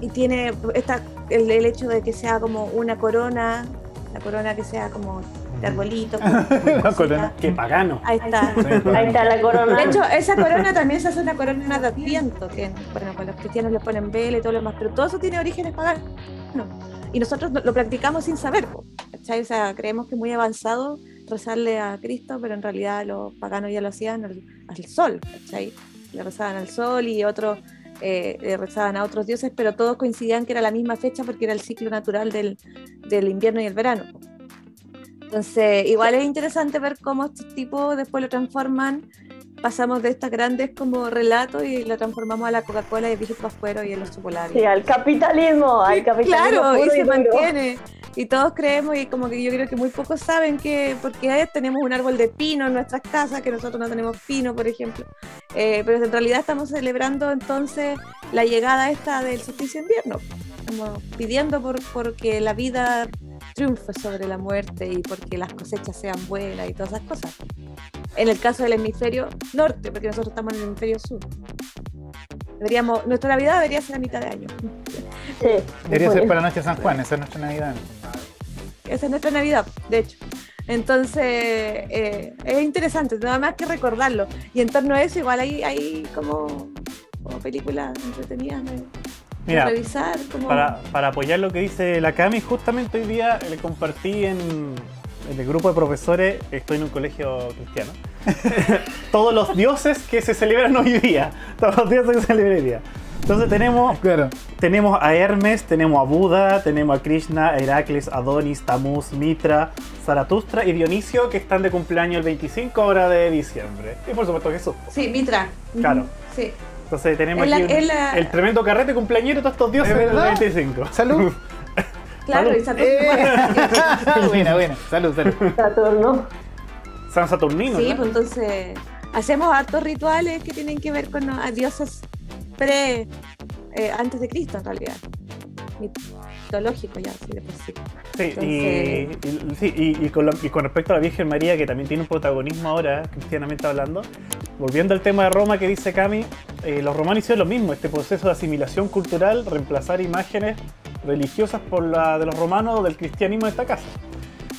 y tiene esta, el, el hecho de que sea como una corona, la corona que sea como de arbolito. con La. Qué pagano. Ahí está. Ahí está la corona. De hecho, esa corona también se hace una corona de adviento, que bueno, pues los cristianos le ponen vela y todo lo demás, pero todo eso tiene orígenes paganos. Y nosotros lo, practicamos sin saber, ¿cachai? O sea, creemos que es muy avanzado rezarle a Cristo, pero en realidad los paganos ya lo hacían al, al sol, ¿cachai? Le rezaban al sol y otros eh, le rezaban a otros dioses, pero todos coincidían que era la misma fecha porque era el ciclo natural del, del invierno y el verano. Entonces, igual es interesante ver cómo estos tipos después lo transforman. Pasamos de estas grandes como relatos y lo transformamos a la Coca-Cola y el Vigil Pascuero y el oso polar. Sí, al capitalismo, al capitalismo. Claro, y se mantiene. Y todos creemos, y como que yo creo que muy pocos saben que, porque tenemos un árbol de pino en nuestras casas, que nosotros no tenemos pino, por ejemplo. Eh, pero en realidad estamos celebrando entonces la llegada esta del solsticio de invierno. Como pidiendo por, porque la vida triunfe sobre la muerte y porque las cosechas sean buenas y todas esas cosas. En el caso del hemisferio norte, porque nosotros estamos en el hemisferio sur. Deberíamos, nuestra Navidad debería ser a mitad de año. Sí. Debería ser para la noche de San Juan, esa es nuestra Navidad. Esa es nuestra Navidad, de hecho. Entonces, eh, es interesante, nada más que recordarlo. Y en torno a eso, igual hay, hay como, como películas entretenidas Mira, revisar. Como... para, para apoyar lo que dice la Cami, justamente hoy día le compartí en, en el grupo de profesores, estoy en un colegio cristiano, todos los dioses que se celebran hoy día. Todos los dioses que se celebran hoy día. Entonces tenemos, Claro. tenemos a Hermes, tenemos a Buda, tenemos a Krishna, a Heracles, Adonis, Tamuz, Mitra, Zaratustra y Dionisio que están de cumpleaños el 25 ahora de diciembre. Y por supuesto Jesús. Sí, Mitra. Claro. Sí. Entonces tenemos la- aquí un- es la- el tremendo carrete cumpleañero de todos estos dioses ¿Es del verdad? 25. Salud. Claro, Salud. y Saturno. Eh. buena, buena. Salud, salud. Saturno. San Saturnino. Sí, ¿no? pues entonces hacemos hartos rituales que tienen que ver con a dioses pre, eh, antes de Cristo en realidad. Mitológico ya, sí, de por sí. Sí, y, y- sí, y- y con lo- y con respecto a la Virgen María, que también tiene un protagonismo ahora, cristianamente hablando, volviendo al tema de Roma que dice Cami, eh, los romanos hicieron lo mismo, este proceso de asimilación cultural, reemplazar imágenes religiosas por la de los romanos o del cristianismo en esta casa.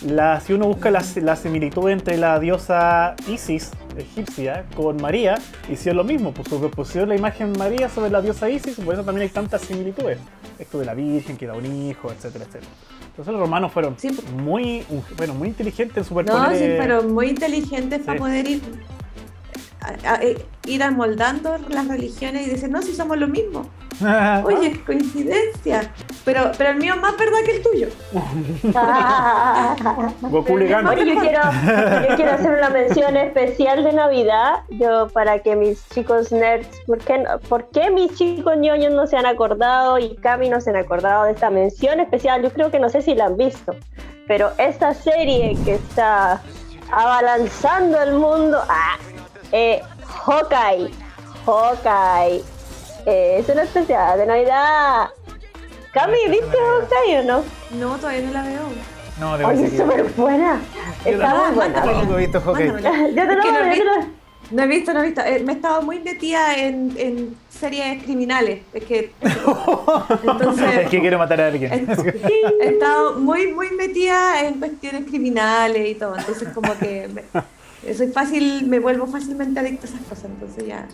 La, si uno busca la, la similitud entre la diosa Isis egipcia con María, hicieron lo mismo, pues superpusieron la imagen María sobre la diosa Isis, por eso también hay tantas similitudes. esto de la Virgen que da un hijo, etcétera, etcétera. Entonces los romanos fueron Sí. muy, bueno, muy inteligentes en No, superponer. sí, eh, pero muy inteligentes para Sí. poder ir, a- a- eh, ir amoldando las religiones y decir, no, si somos lo mismo. Oye, coincidencia. Pero, pero el mío es más verdad que el tuyo. Goku le gana. Oye, yo quiero, yo quiero hacer una mención especial de Navidad, yo para que mis chicos nerds, ¿por qué, por qué mis chicos ñoños no se han acordado y Cami no se han acordado de esta mención especial? Yo creo que no sé si la han visto, pero esta serie que está abalanzando el mundo, ah, eh, Hawkeye, Hawkeye, eh, es una especial de Navidad. Cami, ¿viste Hawkeye o no? No, todavía no la veo. No, debo Oye, decir es súper buena. Está muy buena. Yo te lo yo te lo- No he visto, no he visto. Eh, me he estado muy metida en, en series criminales. Es que. Entonces. Es que quiero matar a alguien. He he estado muy, muy metida en cuestiones criminales y todo. Entonces, como que me- soy fácil, me vuelvo fácilmente adicta a esas cosas. Entonces, ya.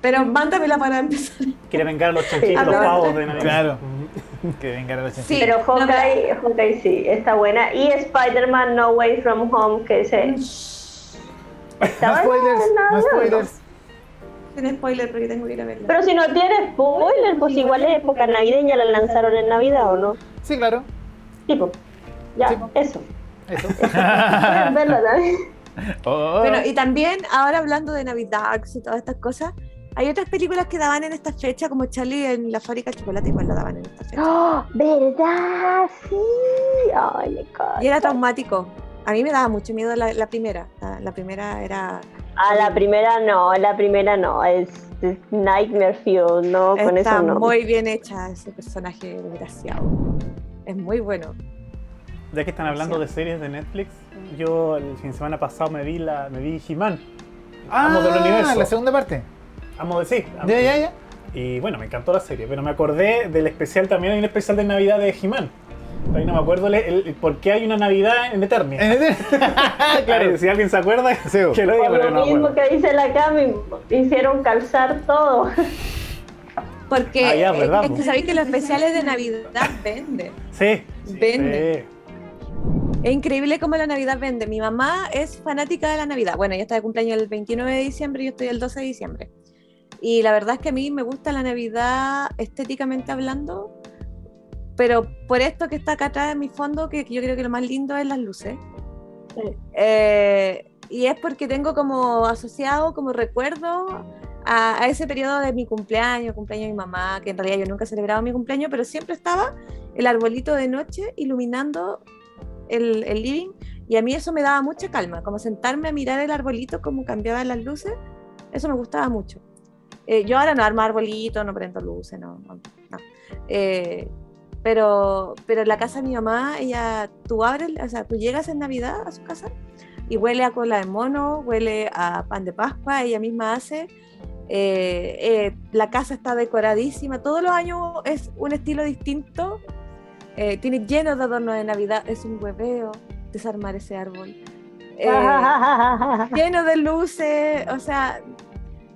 Pero mándamela para empezar. Quiere vengar a los chanchitos, Sí, los pero- pavos de Navidad. Claro. que vengan a los Sí. Pero no, Hawkeye, Hawkeye sí, está buena. Y Spider-Man No Way From Home, que. No Está spoilers, buena, no spoilers. Sin spoiler porque tengo que ir a verla. Pero si no tiene spoiler, pues igual es época navideña, la lanzaron en Navidad, ¿o no? Sí, claro. Tipo, ya, Sí. eso. Eso. Pueden verla también. Oh. Bueno, y también, ahora hablando de Navidad y todas estas cosas, hay otras películas que daban en esta fecha, como Charlie en la fábrica de chocolate, igual la daban en esta fecha. ¡Oh, ¿Verdad? Sí. Encanta. Y era traumático. A mí me daba mucho miedo la, la primera. La, la primera era. Ah, la primera no, la primera no, es, es Nightmare Fuel, no, con está eso no. muy bien hecha ese personaje desgraciado. Es muy bueno. Ya que están hablando de series de Netflix, yo el fin de semana pasado me vi la, me vi He-Man. ah, Amo del universo. la segunda parte. Amo de sí. amo- Ya, ya, ya. Y bueno, me encantó la serie, pero me acordé del especial también, hay un especial de Navidad de He-Man. Ahí no me acuerdo el, el- el por qué hay una Navidad en Eternia. claro. Si alguien se acuerda, Sí. que lo diga, Por pero lo no mismo acuerdo. que dice la Cami, hicieron calzar todo. Porque Ah, ya, eh, ¿verdad, es que sabéis que los especiales de Navidad venden. Sí. Vende. sí. Es increíble cómo la Navidad vende. Mi mamá es fanática de la Navidad. Bueno, ella está de cumpleaños el 29 de diciembre y yo estoy el 12 de diciembre. Y la verdad es que a mí me gusta la Navidad estéticamente hablando, pero por esto que está acá atrás en mi fondo, que yo creo que lo más lindo es las luces. Sí. Eh, y es porque tengo como asociado, como recuerdo a, a ese periodo de mi cumpleaños, cumpleaños de mi mamá, que en realidad yo nunca celebraba mi cumpleaños, pero siempre estaba el arbolito de noche iluminando el, el living y a mí eso me daba mucha calma, como sentarme a mirar el arbolito, cómo cambiaban las luces, eso me gustaba mucho. Eh, yo ahora no armo arbolitos, no prendo luces, no. no, no. Eh, pero, pero en la casa de mi mamá, ella, tú abres, o sea, tú llegas en Navidad a su casa y huele a cola de mono, huele a pan de Pascua, ella misma hace. eh, eh, la casa está decoradísima, todos los años es un estilo distinto, eh, tiene lleno de adornos de Navidad, es un hueveo desarmar ese árbol. Eh, lleno de luces, o sea,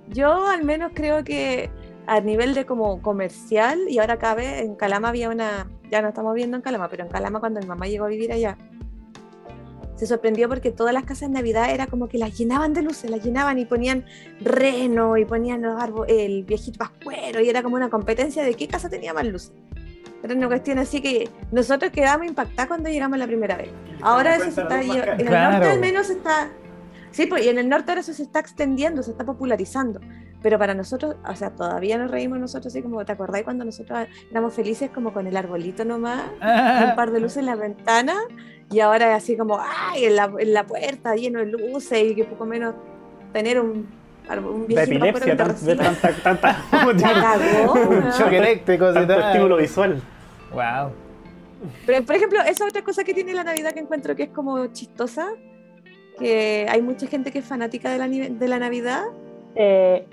yo al menos creo que a nivel de como comercial, y ahora cabe, en Calama había una, ya no estamos viendo en Calama, pero en Calama cuando mi mamá llegó a vivir allá, se sorprendió porque todas las casas de Navidad era como que las llenaban de luces, las llenaban y ponían reno y ponían los árboles, el viejito pascuero y era como una competencia de qué casa tenía más luces. Era una cuestión así que nosotros quedamos impactados cuando llegamos la primera vez. Ahora eso se está, en el Claro. norte al menos está, sí, pues y en el norte ahora eso se está extendiendo, se está popularizando. Pero para nosotros, o sea, todavía nos reímos nosotros así como, ¿te acordáis cuando nosotros éramos felices como con el arbolito nomás? un par de luces en la ventana y ahora así como, ay, en la, en la puerta lleno de luces y que poco menos tener un, un De viejito epilepsia, tan- de tanta, tanta, La cagó, Un choque eléctrico. tanto estímulo visual. Wow. Pero, por ejemplo, esa otra cosa que tiene la Navidad que encuentro que es como chistosa, que hay mucha gente que es fanática de la, de la Navidad. Eh,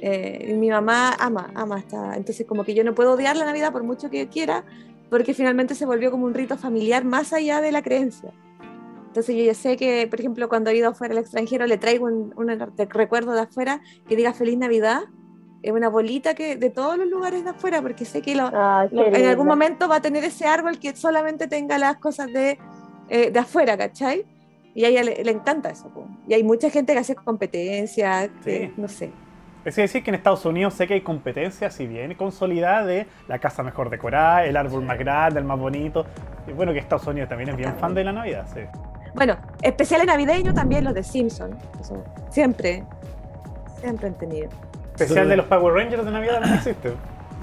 eh, y mi mamá ama, ama esta. Entonces, como que yo no puedo odiar la Navidad por mucho que quiera, porque finalmente se volvió como un rito familiar más allá de la creencia. Entonces, yo ya sé que, por ejemplo, cuando he ido afuera al extranjero, le traigo un, un recuerdo de afuera que diga Feliz Navidad. Es una bolita que de todos los lugares de afuera, porque sé que lo, en algún momento va a tener ese árbol que solamente tenga las cosas de, eh, de afuera, ¿cachai? Y a ella le, le encanta eso. po. Y hay mucha gente que hace competencias, que, Sí. no sé. Es decir, que en Estados Unidos sé que hay competencias, si bien consolidada, de la casa mejor decorada, el árbol más grande, el más bonito. Y bueno, que Estados Unidos también es bien fan de la Navidad, sí. Bueno, especiales navideños también los de Simpson. Siempre, siempre han tenido. Especial de los Power Rangers de Navidad también existe.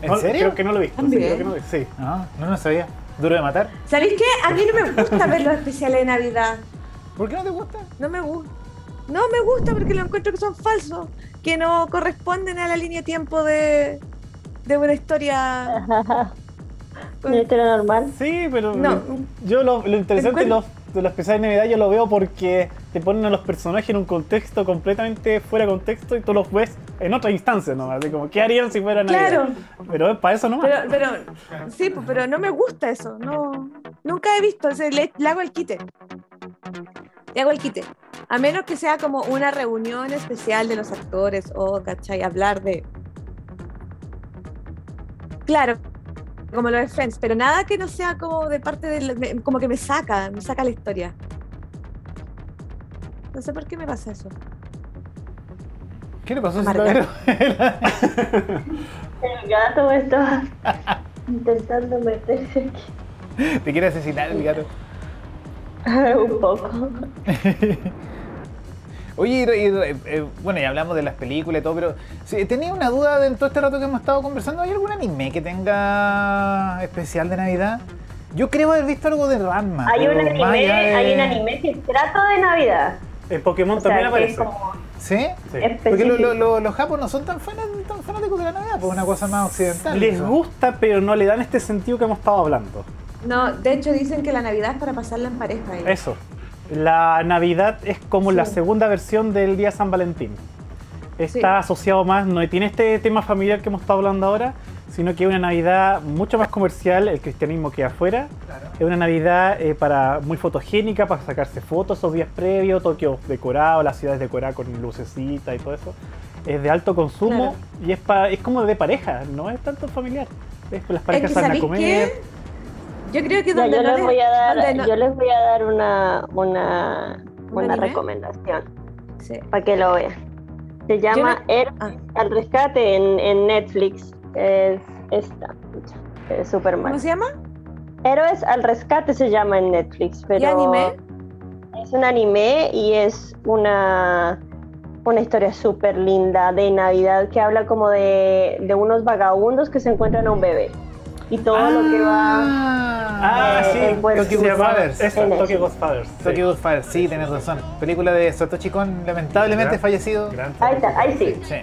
¿En No, serio? Creo que no lo he visto. Sí, creo que no lo he visto. Sí. No, no lo sabía. ¿Duro de matar? ¿Sabéis qué? A mí no me gusta ver los especiales de Navidad. ¿Por qué no te gusta? No me gusta. No me gusta porque lo encuentro que son falsos, que no corresponden a la línea de tiempo de, de una historia. ¿Una historia normal? Sí, pero No. yo lo, lo interesante de los, de los especiales de Navidad yo lo veo porque te ponen a los personajes en un contexto completamente fuera de contexto y tú los ves en otra instancia nomás, de como qué harían si fuera Navidad. Claro. Pero es para eso nomás. Pero, pero, sí, pues, pero no me gusta eso. No, nunca he visto. o sea, le, le hago el quite. Le hago el quite. A menos que sea como una reunión especial de los actores o, ¿cachai? Hablar de. Claro, como lo de Friends, pero nada que no sea como de parte del. como que me saca, me saca la historia. No sé por qué me pasa eso. ¿Qué le pasó a? El gato está intentando meterse Te quiere asesinar el gato. aquí un poco. Oye, y, y, eh, bueno, ya hablamos de las películas y todo, pero sí, tenía una duda de todo este rato que hemos estado conversando. ¿Hay algún anime que tenga especial de Navidad? Yo creo haber visto algo de Ranma. Hay un anime, hay un anime que trata de Navidad. En Pokémon O sea, también que es aparece. como ¿Sí? Sí. Porque específico. lo- lo- lo- los japoneses no son tan, fan- tan fanáticos de la Navidad, pues una cosa más occidental. Les eso. gusta, pero no le dan este sentido que hemos estado hablando. No, de hecho dicen que la Navidad es para pasarla en pareja. ellos. Eso. La Navidad es como Sí. la segunda versión del día San Valentín. Está Sí. asociado más, no tiene este tema familiar que hemos estado hablando ahora, sino que es una Navidad mucho más comercial, el cristianismo queda afuera. Es una Navidad eh, para, muy fotogénica, para sacarse fotos esos días previos, Tokio decorado, las ciudades decoradas con lucecitas y todo eso. Es de alto consumo y es, pa- es como de pareja, no es tanto familiar. Es que las Es parejas que salen a ¿sabéis comer. qué? Yo creo que Ya, donde yo no les le- voy a dar, donde no- yo les voy a dar una, una, ¿Un una recomendación Sí. para que lo vean. Se llama no- Héroes Ah. al rescate en, en Netflix. Es esta, es Superman. ¿Cómo se llama? Héroes al rescate se llama en Netflix, pero ¿Y anime? es un anime y es una, una historia súper linda de Navidad que habla como de, de unos vagabundos que se encuentran a un bebé. Y todo lo que va... Ah, Eh, sí, Tokyo Tokyo Godfathers. Godfathers. Tokyo. Godfathers. sí. Tokyo Godfather, sí, tenés razón. Película de Satoshi Kon, lamentablemente Gran- fallecido. gran Ahí está, ahí sí, Sí.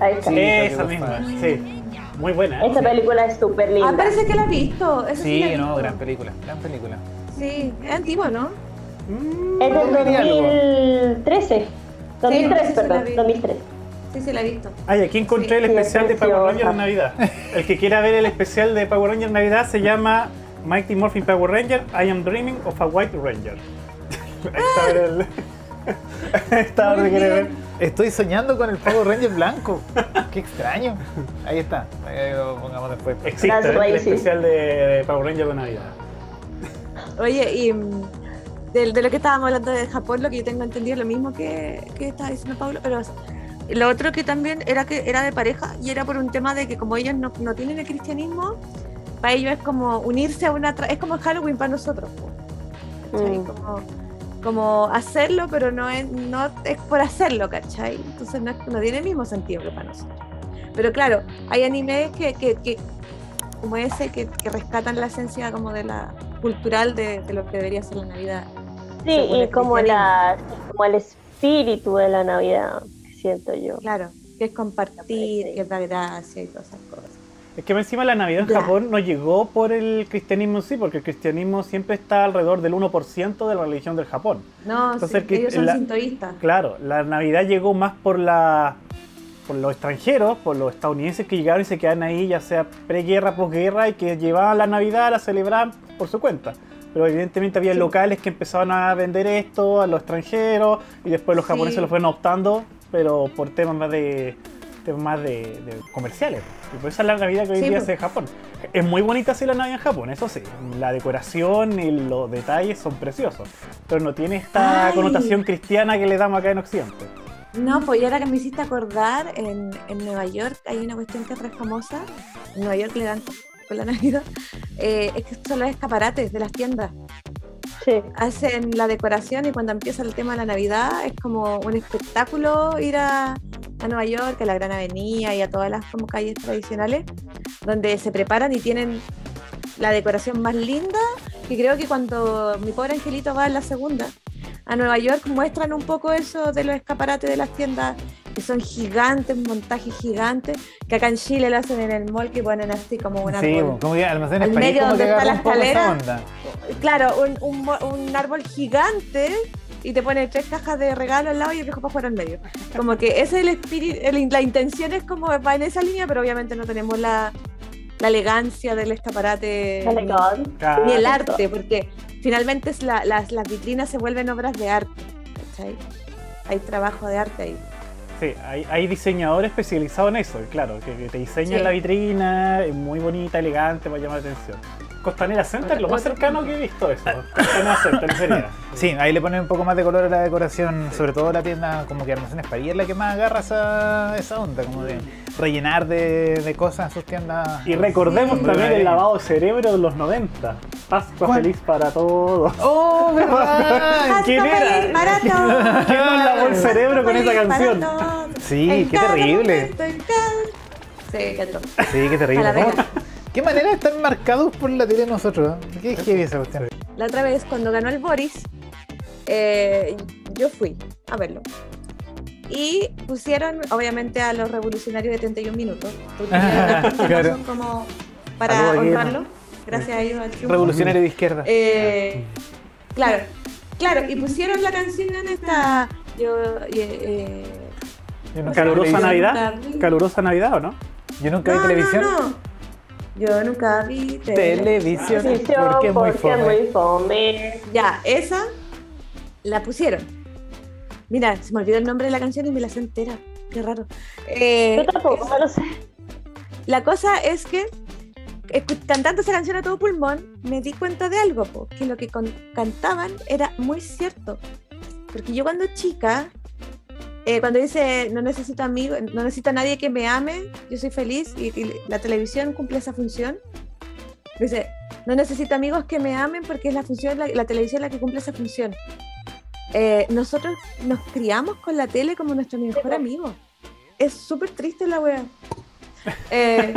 ahí está. Sí. Esa misma, Godfathers. sí. Muy buena. ¿eh? Esa película es súper Ah, linda. parece que la he visto. Esa sí, no, gran película, gran película. Sí, es antigua, ¿no? Mm, Es del No diría algo. 2013. 2003, sí, sí, la perdón, vi. 2003. Sí, sí, la he visto. Ay, aquí encontré el Sí, especial de Power Ranger de preciosa. Navidad. El que quiera ver el especial de Power Ranger de Navidad se llama Mighty Morphin Power Ranger, I Am Dreaming of a White Ranger. Ahí está el... Ahí está Muy donde quiere ver. Estoy soñando con el Power Ranger blanco. Qué extraño. Ahí está. Ahí lo pongamos después. Existe ¿eh? el especial de, de Power Ranger de Navidad. Oye, y mm, de, de lo que estábamos hablando de Japón, lo que yo tengo entendido es lo mismo que, que estaba diciendo Pablo, pero lo otro que también era que era de pareja y era por un tema de que como ellos no, no tienen el cristianismo, para ellos es como unirse a una... tra- Es como Halloween para nosotros. Mm. Como, como hacerlo, pero no es, no es por hacerlo, ¿cachai? Entonces no, no tiene el mismo sentido que para nosotros. Pero claro, hay animes que, que, que- como ese que, que rescatan la esencia como de la cultural de, de lo que debería ser la Navidad. Sí, y como, la, como el espíritu de la Navidad, siento yo. Claro, que es compartir, Sí. que es dar gracia y todas esas cosas. Es que encima la Navidad en. Japón no llegó por el cristianismo en sí, porque el cristianismo siempre está alrededor del 1% de la religión del Japón. No, Entonces, sí, que ellos son la- sintoístas. Claro, la Navidad llegó más por la por los extranjeros, por los estadounidenses que llegaron y se quedaron ahí, ya sea preguerra, posguerra, y que llevaban la Navidad, la celebraban por su cuenta. Pero evidentemente había Sí. locales que empezaban a vender esto a los extranjeros y después los Sí. japoneses lo fueron optando, pero por temas más de temas más de, de comerciales. Y por eso es la Navidad que hoy Sí, día pues. hace Japón. Es muy bonita así la Navidad en Japón, eso sí. La decoración y los detalles son preciosos. Pero no tiene esta Ay. connotación cristiana que le damos acá en Occidente. No, pues ahora que me hiciste acordar, en, en Nueva York hay una cuestión que es re famosa. En Nueva York le dan con la Navidad. eh, es que son los escaparates de las tiendas. Sí. Hacen la decoración y cuando empieza el tema de la Navidad es como un espectáculo ir a, a Nueva York, a la Gran Avenida y a todas las como calles tradicionales, donde se preparan y tienen la decoración más linda. Y creo que cuando mi pobre angelito va en la segunda, a Nueva York muestran un poco eso de los escaparates de las tiendas que son gigantes, un montaje gigante, que acá en Chile lo hacen en el mall que ponen así como una Sí, como que Almacenes Al medio que donde está la escalera. Claro, un, un un árbol gigante y te pone tres cajas de regalo al lado y el viejo para fuera al medio. Como que ese es el espíritu, el- la intención es como va en esa línea, pero obviamente no tenemos la, la elegancia del escaparate ni- el arte, porque finalmente es la- las, las vitrinas se vuelven obras de arte. ¿cachai? Hay trabajo de arte ahí. Sí, hay, hay diseñadores especializados en eso, claro, que, que te diseñan Sí. la vitrina, es muy bonita, elegante, para llamar la atención. Costanera Center, lo más cercano que he visto eso. Costanera Center sería. Sí, ahí le ponen un poco más de color a la decoración, sobre todo la tienda como que Almacenes París es la que más agarra esa, esa onda, como de rellenar de, de cosas en sus tiendas. Y recordemos Sí. también el lavado de cerebro de los 90. Pascua ¿Cuál? feliz para todos. ¡Oh, verdad! ¿Quién era? feliz para todos. ¿Quién nos lavó el cerebro con esa canción? Sí, qué terrible. Sí, qué atroz. Sí, qué terrible. A la ¿Cómo- vega. ¿Qué manera de estar marcados por la tele nosotros? eh? ¿Qué heavy esa cuestión? La otra vez, cuando ganó el Boris, eh, yo fui a verlo. Y pusieron, obviamente, a los revolucionarios de 31 minutos. porque Ah, claro. son como para honrarlo. Gracias a ellos al triunfo. Revolucionario de izquierda. Eh, claro, claro, y pusieron la canción esta. Yo, eh, ¿Calurosa. Navidad? ¿Calurosa Navidad o no? Yo nunca vi televisión. No, no. Yo nunca vi Televisión. Televisión, Porque es muy porque fome. muy fome. Ya, esa la pusieron. Mira, se me olvidó el nombre de la canción y me la sé entera. Qué raro. Eh, Yo tampoco me lo sé. la cosa es que cantando esa canción a todo pulmón, me di cuenta de algo, po, que lo que con- cantaban era muy cierto. Porque yo cuando chica, eh, cuando dice no necesito amigos, no necesito a nadie que me ame, yo soy feliz y, y la televisión cumple esa función. Dice, no necesito amigos que me amen porque es la función, la, la televisión la que cumple esa función. Eh, nosotros nos criamos con la tele como nuestro mejor amigo. Es súper triste la wea. Eh,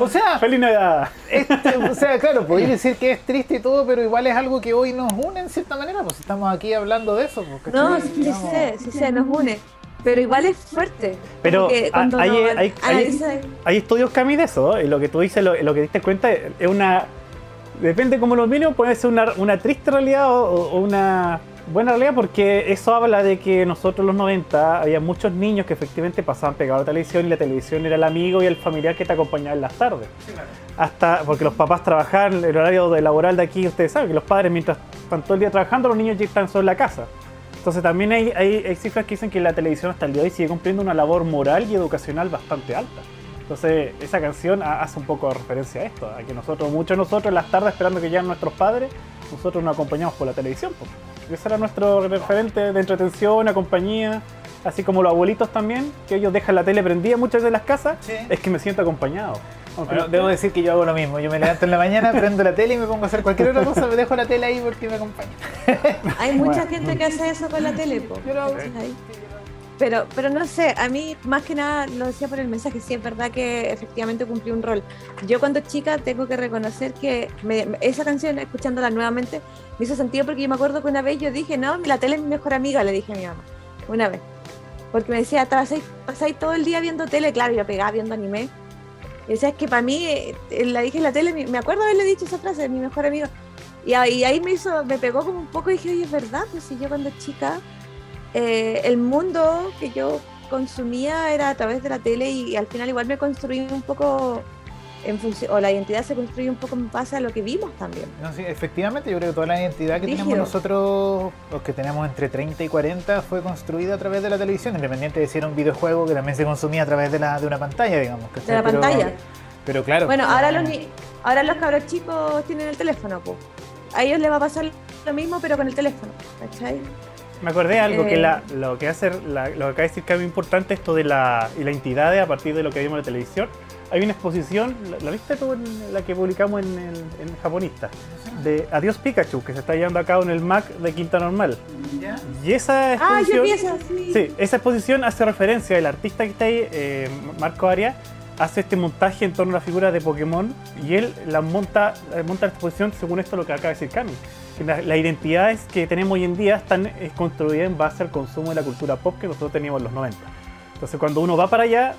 O sea, ¡Feliz Navidad! este, o sea, claro, podéis decir que es triste y todo, pero igual es algo que hoy nos une en cierta manera, pues estamos aquí hablando de eso. Pues, No, sí sé, sí sé, nos une. Pero igual es fuerte. Pero hay- uno hay- hay- analiza- Hay estudios Cami de eso, y lo que tú dices, lo, lo que diste cuenta, es una. Depende cómo lo miro, puede ser una, una triste realidad o, o una buena realidad, porque eso habla de que nosotros en los 90 había muchos niños que efectivamente pasaban pegados a la televisión y la televisión era el amigo y el familiar que te acompañaba en las tardes. Hasta porque los papás trabajaban el horario de laboral de aquí, ustedes saben que los padres mientras están todo el día trabajando, los niños ya están solo en la casa. Entonces también hay, hay, hay cifras que dicen que la televisión hasta el día de hoy sigue cumpliendo una labor moral y educacional bastante alta. Entonces esa canción ha- hace un poco de referencia a esto, a que nosotros, muchos de nosotros en las tardes esperando que lleguen nuestros padres, nosotros nos acompañamos por la televisión. pues. Ese era nuestro referente de entretención, a compañía, así como los abuelitos también, que ellos dejan la tele prendida muchas veces en las casas, Sí. es que me siento acompañado. Bueno, no- debo decir que yo hago lo mismo. Yo me levanto en la mañana, prendo la tele y me pongo a hacer cualquier otra cosa, me dejo la tele ahí porque me acompaña. Hay mucha Bueno. gente que hace eso con la tele, po. Yo lo hago. ¿cachai? Pero, pero no sé, a mí más que nada lo decía por el mensaje, sí es verdad que efectivamente cumplí un rol. Yo cuando chica tengo que reconocer que me- esa canción, escuchándola nuevamente, me hizo sentido porque yo me acuerdo que una vez yo dije, no, la tele es mi mejor amiga, le dije a mi mamá, una vez. Porque me decía, pasáis, pasáis todo el día viendo tele, claro, yo pegaba viendo anime. Y decía, es que para mí, eh, la dije en la tele, me acuerdo haberle dicho esa frase, mi mejor amigo. Y ahí, y me hizo, me pegó como un poco y dije, oye, es verdad, pues si yo cuando chica, eh, el mundo que yo consumía era a través de la tele y, al final igual me construí un poco en o la identidad se construye un poco en base a lo que vimos también. No, sí, efectivamente, yo creo que toda la identidad que tenemos nosotros, los que tenemos entre 30 y 40, fue construida a través de la televisión, independiente de si era un videojuego que también se consumía a través de, la, de una pantalla, digamos. De la Pero- pantalla. Pero claro. Bueno, ahora los, ahora los cabros chicos tienen el teléfono, pues. A ellos les va a pasar lo mismo, pero con el teléfono, ¿cachai? Me acordé de algo que Eh. la, lo que hace la- lo que acaba de decir que es muy importante esto de la, la entidad a partir de lo que vimos en la televisión. Hay una exposición, ¿la, la viste tú en la que publicamos en el en japonista? De Adiós Pikachu, que se está llevando a cabo en el MAC de Quinta Normal. ¿Ya? Y esa Ah, yo exposición, pienso, sí. sí, esa exposición hace referencia, el artista que está ahí, eh, Marco Arias, hace este montaje en torno a la figura de Pokémon y él la monta, monta la exposición según esto lo que acaba de decir Cami. Que la- Las identidades que tenemos hoy en día están eh, construidas en base al consumo de la cultura pop que nosotros teníamos en los 90. Entonces cuando uno va para allá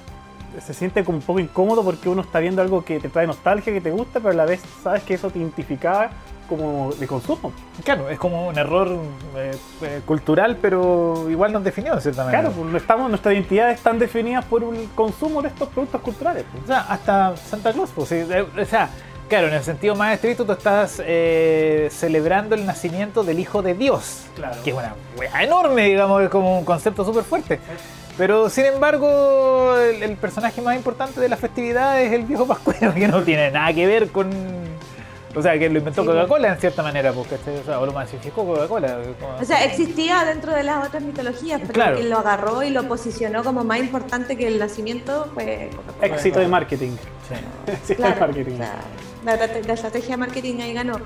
se siente como un poco incómodo porque uno está viendo algo que te trae nostalgia, que te gusta, pero a la vez sabes que eso te identificaba como de consumo. Claro, es como un error eh, eh, cultural, pero igual nos definió de cierta manera. Claro, pues estamos, nuestras identidades están definidas por el consumo de estos productos culturales. pues. O sea, hasta Santa Claus, pues, sí, eh, o sea, claro, en el sentido más estricto tú estás eh, celebrando el nacimiento del Hijo de Dios, Claro. que es una wea enorme, digamos, es como un concepto súper fuerte. Pero sin embargo, el, el personaje más importante de la festividad es el viejo Pascuero, que no tiene nada que ver con... O sea, que lo inventó Sí, Coca-Cola en cierta manera, porque o, sea, o lo masificó Coca-Cola. como- O sea, existía dentro de las otras mitologías, pero Claro. quien lo agarró y lo posicionó como más importante que el nacimiento fue Coca-Cola. Éxito de marketing. Sí. Éxito Claro, de marketing. sea, la, la estrategia de marketing ahí ganó.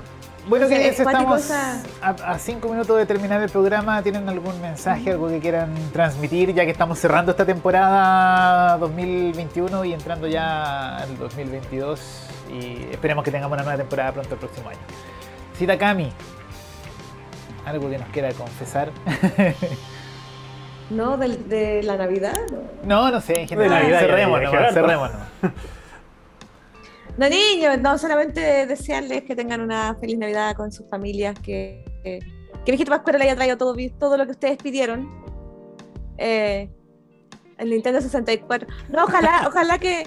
Bueno, que estamos a, a cinco minutos de terminar el programa. ¿Tienen algún mensaje, algo que quieran transmitir, ya que estamos cerrando esta temporada 2021 y entrando ya al 2022? Y esperemos que tengamos una nueva temporada pronto el próximo año. Cita Cami, algo que nos quiera confesar. ¿No? Del- De, la Navidad. ¿no? no, no sé, en general. Navidad, cerremos, nomás, cerremos nomás. No, niños, no, solamente desearles que tengan una feliz Navidad con sus familias, que, que, que Viejito Pascuero le haya traído todo, todo lo que ustedes pidieron. Eh, el Nintendo 64. No, ojalá, ojalá que,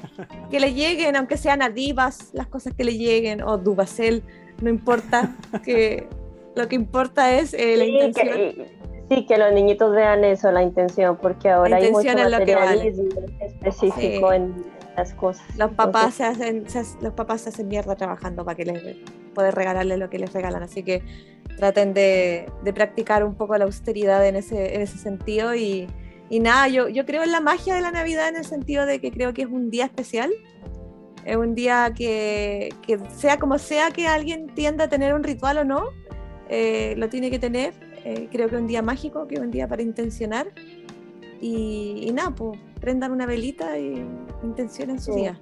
que le lleguen, aunque sean a Divas, las cosas que le lleguen, o Dubacel, no importa, que lo que importa es eh, la Sí, intención. que, sí, que los niñitos vean eso, la intención, porque ahora hay mucho es lo que vale. materialismo específico Sí. en las cosas. Los papás, Entonces, se hacen, se los papás se hacen mierda trabajando para que les poder regalarles lo que les regalan. Así que traten de, de practicar un poco la austeridad en ese, en ese sentido. Y, y nada, yo, yo creo en la magia de la Navidad en el sentido de que creo que es un día especial. Es un día que, que sea como sea que alguien tienda a tener un ritual o no, eh, lo tiene que tener. Eh, creo que es un día mágico, que es un día para intencionar. Y, y nada, pues prendan una velita y intencionen su Sí. día.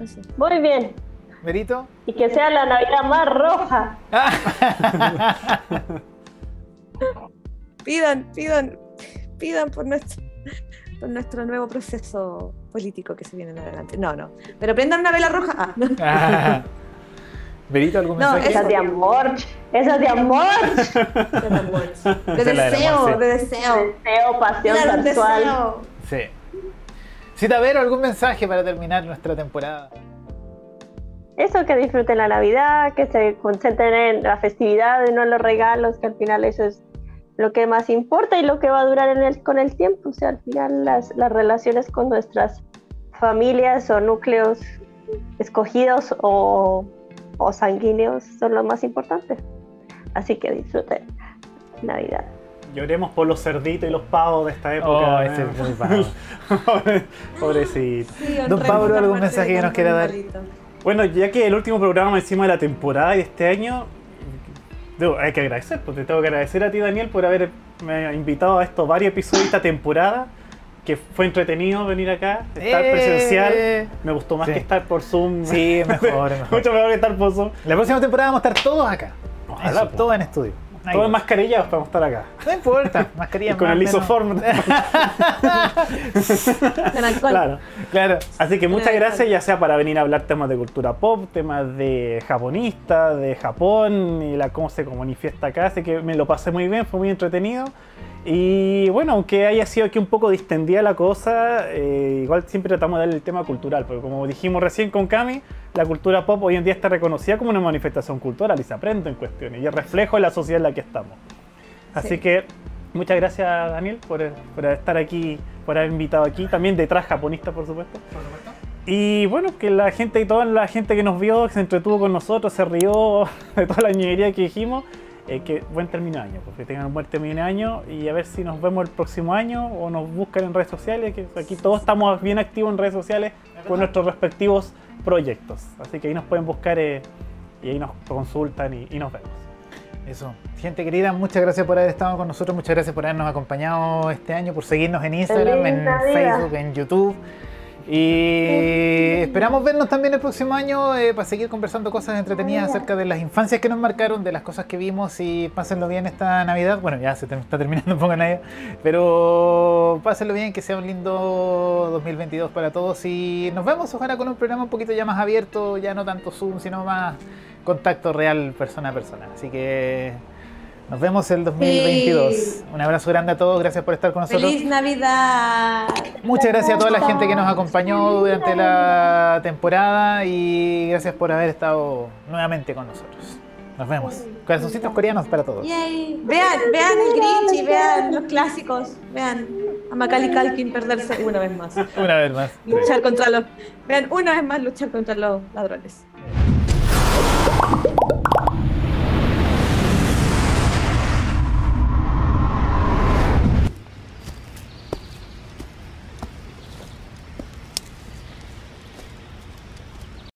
Eso. Muy bien. Merito. Y que sea la Navidad más roja. Pidan, pidan, pidan por nuestro, por nuestro nuevo proceso político que se viene en adelante. No, no. Pero prendan una vela roja. Ah, no. Ah. Merito, ¿algún No, mensaje? Esas de amor. Esas de amor. De amor. De Esa es deseo, de deseo. Deseo, pasión un sexual. deseo. Sí. Cita Vero, ¿algún mensaje para terminar nuestra temporada? Eso, que disfruten la Navidad, que se concentren en la festividad y no en los regalos, que al final eso es lo que más importa y lo que va a durar en el, con el tiempo. O sea, al final las, las relaciones con nuestras familias o núcleos escogidos o, o sanguíneos son lo más importante. Así que disfruten Navidad. Lloremos por los cerditos y los pavos de esta Oh, época. ese ¿no? es muy pavo. Pobrecito. Sí, Don Pablo, ¿algún mensaje que nos quiera dar? Bueno, ya que el último programa encima de la temporada y este año, digo, hay que agradecer, porque te tengo que agradecer a ti, Daniel, por haberme invitado a estos varios episodios de esta temporada, que fue entretenido venir acá, estar Eh. presencial. Me gustó más Sí. que estar por Zoom. Sí, mejor, mejor. Mucho mejor que estar por Zoom. La próxima temporada vamos a estar todos acá. Ojalá, Eso, po. todo en estudio. Va. mascarillados para estar acá. No importa, mascarilla Y con más, el isoform. Con alcohol. claro. Claro. Así que muchas gracias, ya sea para venir a hablar temas de cultura pop, temas de japonista, de Japón y la cómo se manifiesta acá. Así que me lo pasé muy bien, fue muy entretenido. Y bueno, aunque haya sido aquí un poco distendida la cosa, eh, igual siempre tratamos de darle el tema cultural, porque como dijimos recién con Cami, la cultura pop hoy en día está reconocida como una manifestación cultural y se aprende en cuestiones y es reflejo de la sociedad en la que estamos. Así Sí. que muchas gracias Daniel por, por estar aquí, por haber invitado aquí, también detrás japonista por supuesto. Y bueno, que la gente y toda la gente que nos vio, que se entretuvo con nosotros, se rió de toda la ñería que dijimos, eh, que buen término de año, porque tengan un buen término de año y a ver si nos vemos el próximo año o nos buscan en redes sociales, que aquí todos estamos bien activos en redes sociales con nuestros respectivos proyectos. Así que ahí nos pueden buscar eh, y ahí nos consultan y, y nos vemos. Eso. Gente querida, muchas gracias por haber estado con nosotros, muchas gracias por habernos acompañado este año, por seguirnos en Instagram, en. Facebook, en YouTube. Y esperamos vernos también el próximo año eh, para seguir conversando cosas entretenidas acerca de las infancias que nos marcaron, de las cosas que vimos y pásenlo bien esta Navidad. Bueno, ya se está terminando un poco Navidad, pero pásenlo bien, que sea un lindo 2022 para todos y nos vemos ojalá con un programa un poquito ya más abierto, ya no tanto Zoom, sino más contacto real persona a persona. Así que nos vemos el 2022. Sí. Un abrazo grande a todos, gracias por estar con nosotros. ¡Feliz Navidad! Muchas gracias a toda la gente que nos acompañó durante la temporada y gracias por haber estado nuevamente con nosotros. Nos vemos. Corazoncitos coreanos para todos. Yay. Vean, vean el Grinch y vean los clásicos. Vean a Macaulay Culkin perderse una vez más. Una vez más. Luchar contra los. Vean una vez más luchar contra los ladrones.